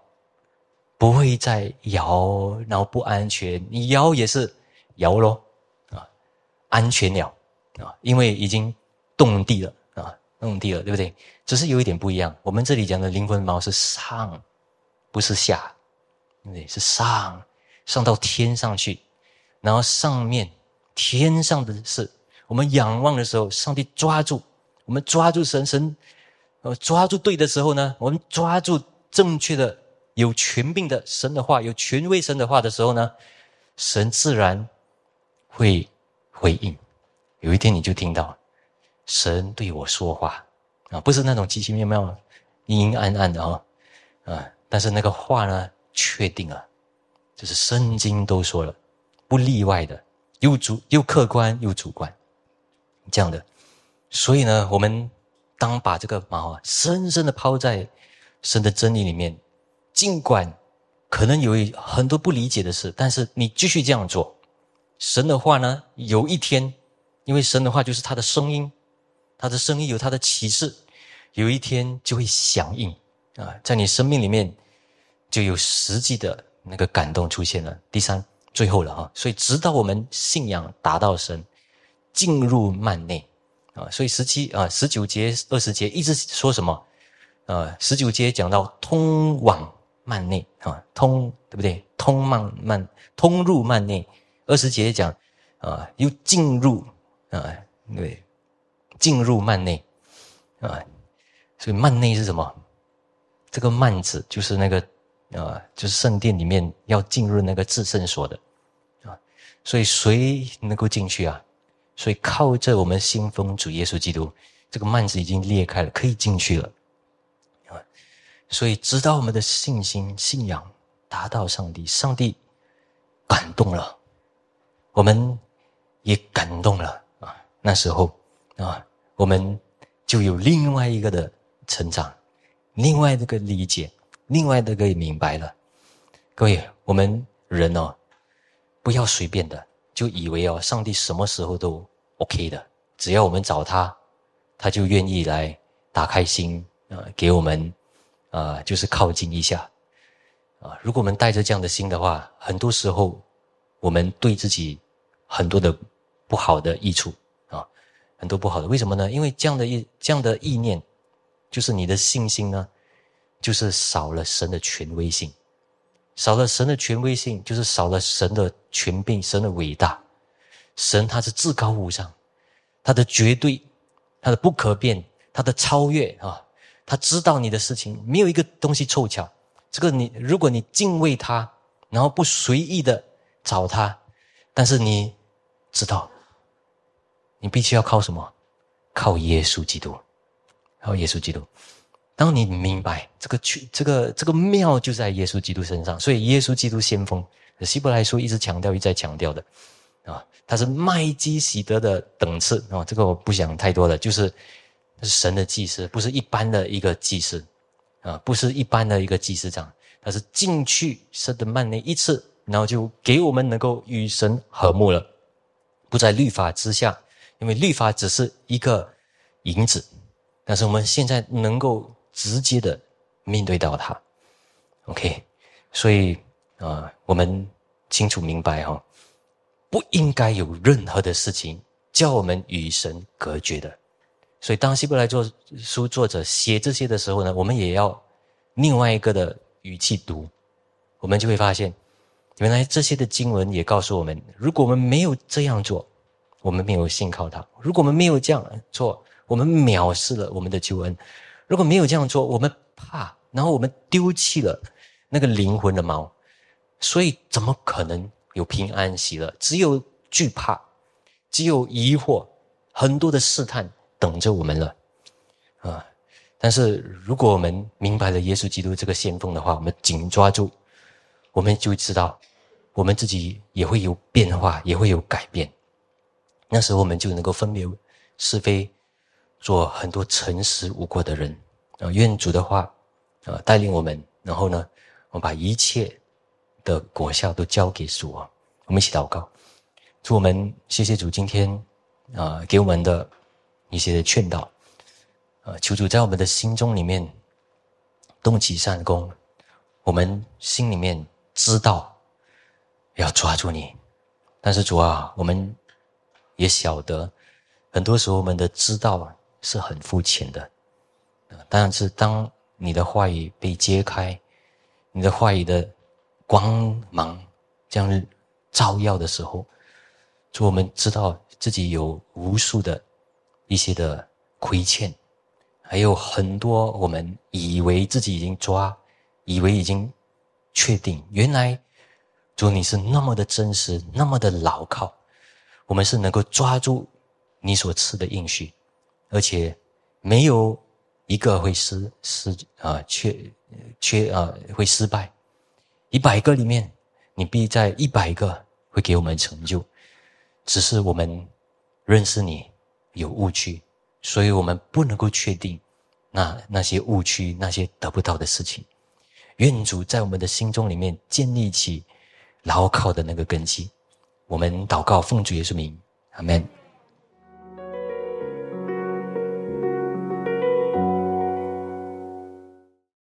不会再摇，然后不安全。你摇也是摇咯，啊，安全了啊，因为已经动地了啊，动地了，对不对？只是有一点不一样，我们这里讲的灵魂锚是上，不是下，对，是上，上到天上去。然后上面天上的事，我们仰望的时候，上帝抓住我们，抓住神神，呃，抓住对的时候呢，我们抓住正确的、有权柄的神的话，有权威神的话的时候呢，神自然会回应。有一天你就听到神对我说话啊，不是那种奇奇妙妙、阴阴暗暗的啊，啊，但是那个话呢，确定了，就是圣经都说了。不例外的，又主又客观又主观，这样的，所以呢，我们当把这个锚啊深深的抛在神的真理里面，尽管可能有很多不理解的事，但是你继续这样做，神的话呢，有一天，因为神的话就是他的声音，他的声音有他的启示，有一天就会响应啊，在你生命里面就有实际的那个感动出现了。第三。最后了哈，所以直到我们信仰达到神，进入幔内啊，所以十七啊十九节二十节一直说什么？呃，十九节讲到通往幔内啊，通对不对？通幔幔通入幔内。二十节讲啊，又进入啊，对，进入幔内啊，所以幔内是什么？这个幔子就是那个啊，就是圣殿里面要进入那个至圣所的啊。所以谁能够进去啊？所以靠着我们信奉主耶稣基督，这个幔子已经裂开了，可以进去了。所以直到我们的信心、信仰达到上帝，上帝感动了，我们也感动了啊。那时候啊，我们就有另外一个的成长，另外一个理解，另外一个明白了。各位，我们人哦。不要随便的就以为哦，上帝什么时候都 OK 的，只要我们找他，他就愿意来打开心啊，给我们啊，就是靠近一下啊。如果我们带着这样的心的话，很多时候我们对自己很多的不好的益处啊，很多不好的。为什么呢？因为这样的意这样的意念，就是你的信心呢，就是少了神的权威性。少了神的权威性，就是少了神的权柄、神的伟大。神他是至高无上，他的绝对、他的不可变、他的超越啊！他知道你的事情，没有一个东西凑巧。这个你，如果你敬畏他，然后不随意的找他，但是你知道，你必须要靠什么？靠耶稣基督，靠耶稣基督。当你明白这个去这个这个妙就在耶稣基督身上，所以耶稣基督先锋，希伯来书一直强调一再强调的，啊，他是麦基喜德的等次啊，这个我不想太多了，就是是神的祭司，不是一般的一个祭司，啊，不是一般的一个祭司长，他是进去神的曼内一次，然后就给我们能够与神和睦了，不在律法之下，因为律法只是一个影子，但是我们现在能够。直接的面对到他，OK，所以啊，我们清楚明白哈，不应该有任何的事情叫我们与神隔绝的。所以当希伯来作书作者写这些的时候呢，我们也要另外一个的语气读，我们就会发现，原来这些的经文也告诉我们，如果我们没有这样做，我们没有信靠他；如果我们没有这样做，我们藐视了我们的救恩。如果没有这样做，我们怕，然后我们丢弃了那个灵魂的锚，所以怎么可能有平安喜乐？只有惧怕，只有疑惑，很多的试探等着我们了，啊！但是如果我们明白了耶稣基督这个先锋的话，我们紧抓住，我们就知道，我们自己也会有变化，也会有改变。那时候我们就能够分别是非，做很多诚实无过的人啊！愿主的话啊带领我们，然后呢，我们把一切的果效都交给主啊！我们一起祷告。祝我们谢谢主今天啊给我们的一些劝导，啊求主在我们的心中里面动起善功，我们心里面知道要抓住你，但是主啊，我们也晓得很多时候我们的知道是很肤浅的，但是当你的话语被揭开，你的话语的光芒这样照耀的时候。就我们知道自己有无数的一些的亏欠，还有很多我们以为自己已经抓，以为已经确定，原来主你是那么的真实，那么的牢靠，我们是能够抓住你所赐的应许，而且没有一个会失失啊缺缺啊会失败，一百个里面你必在一百个会给我们成就。只是我们认识你有误区，所以我们不能够确定那那些误区、那些得不到的事情。愿主在我们的心中里面建立起牢靠的那个根基。我们祷告奉主耶稣名，阿门。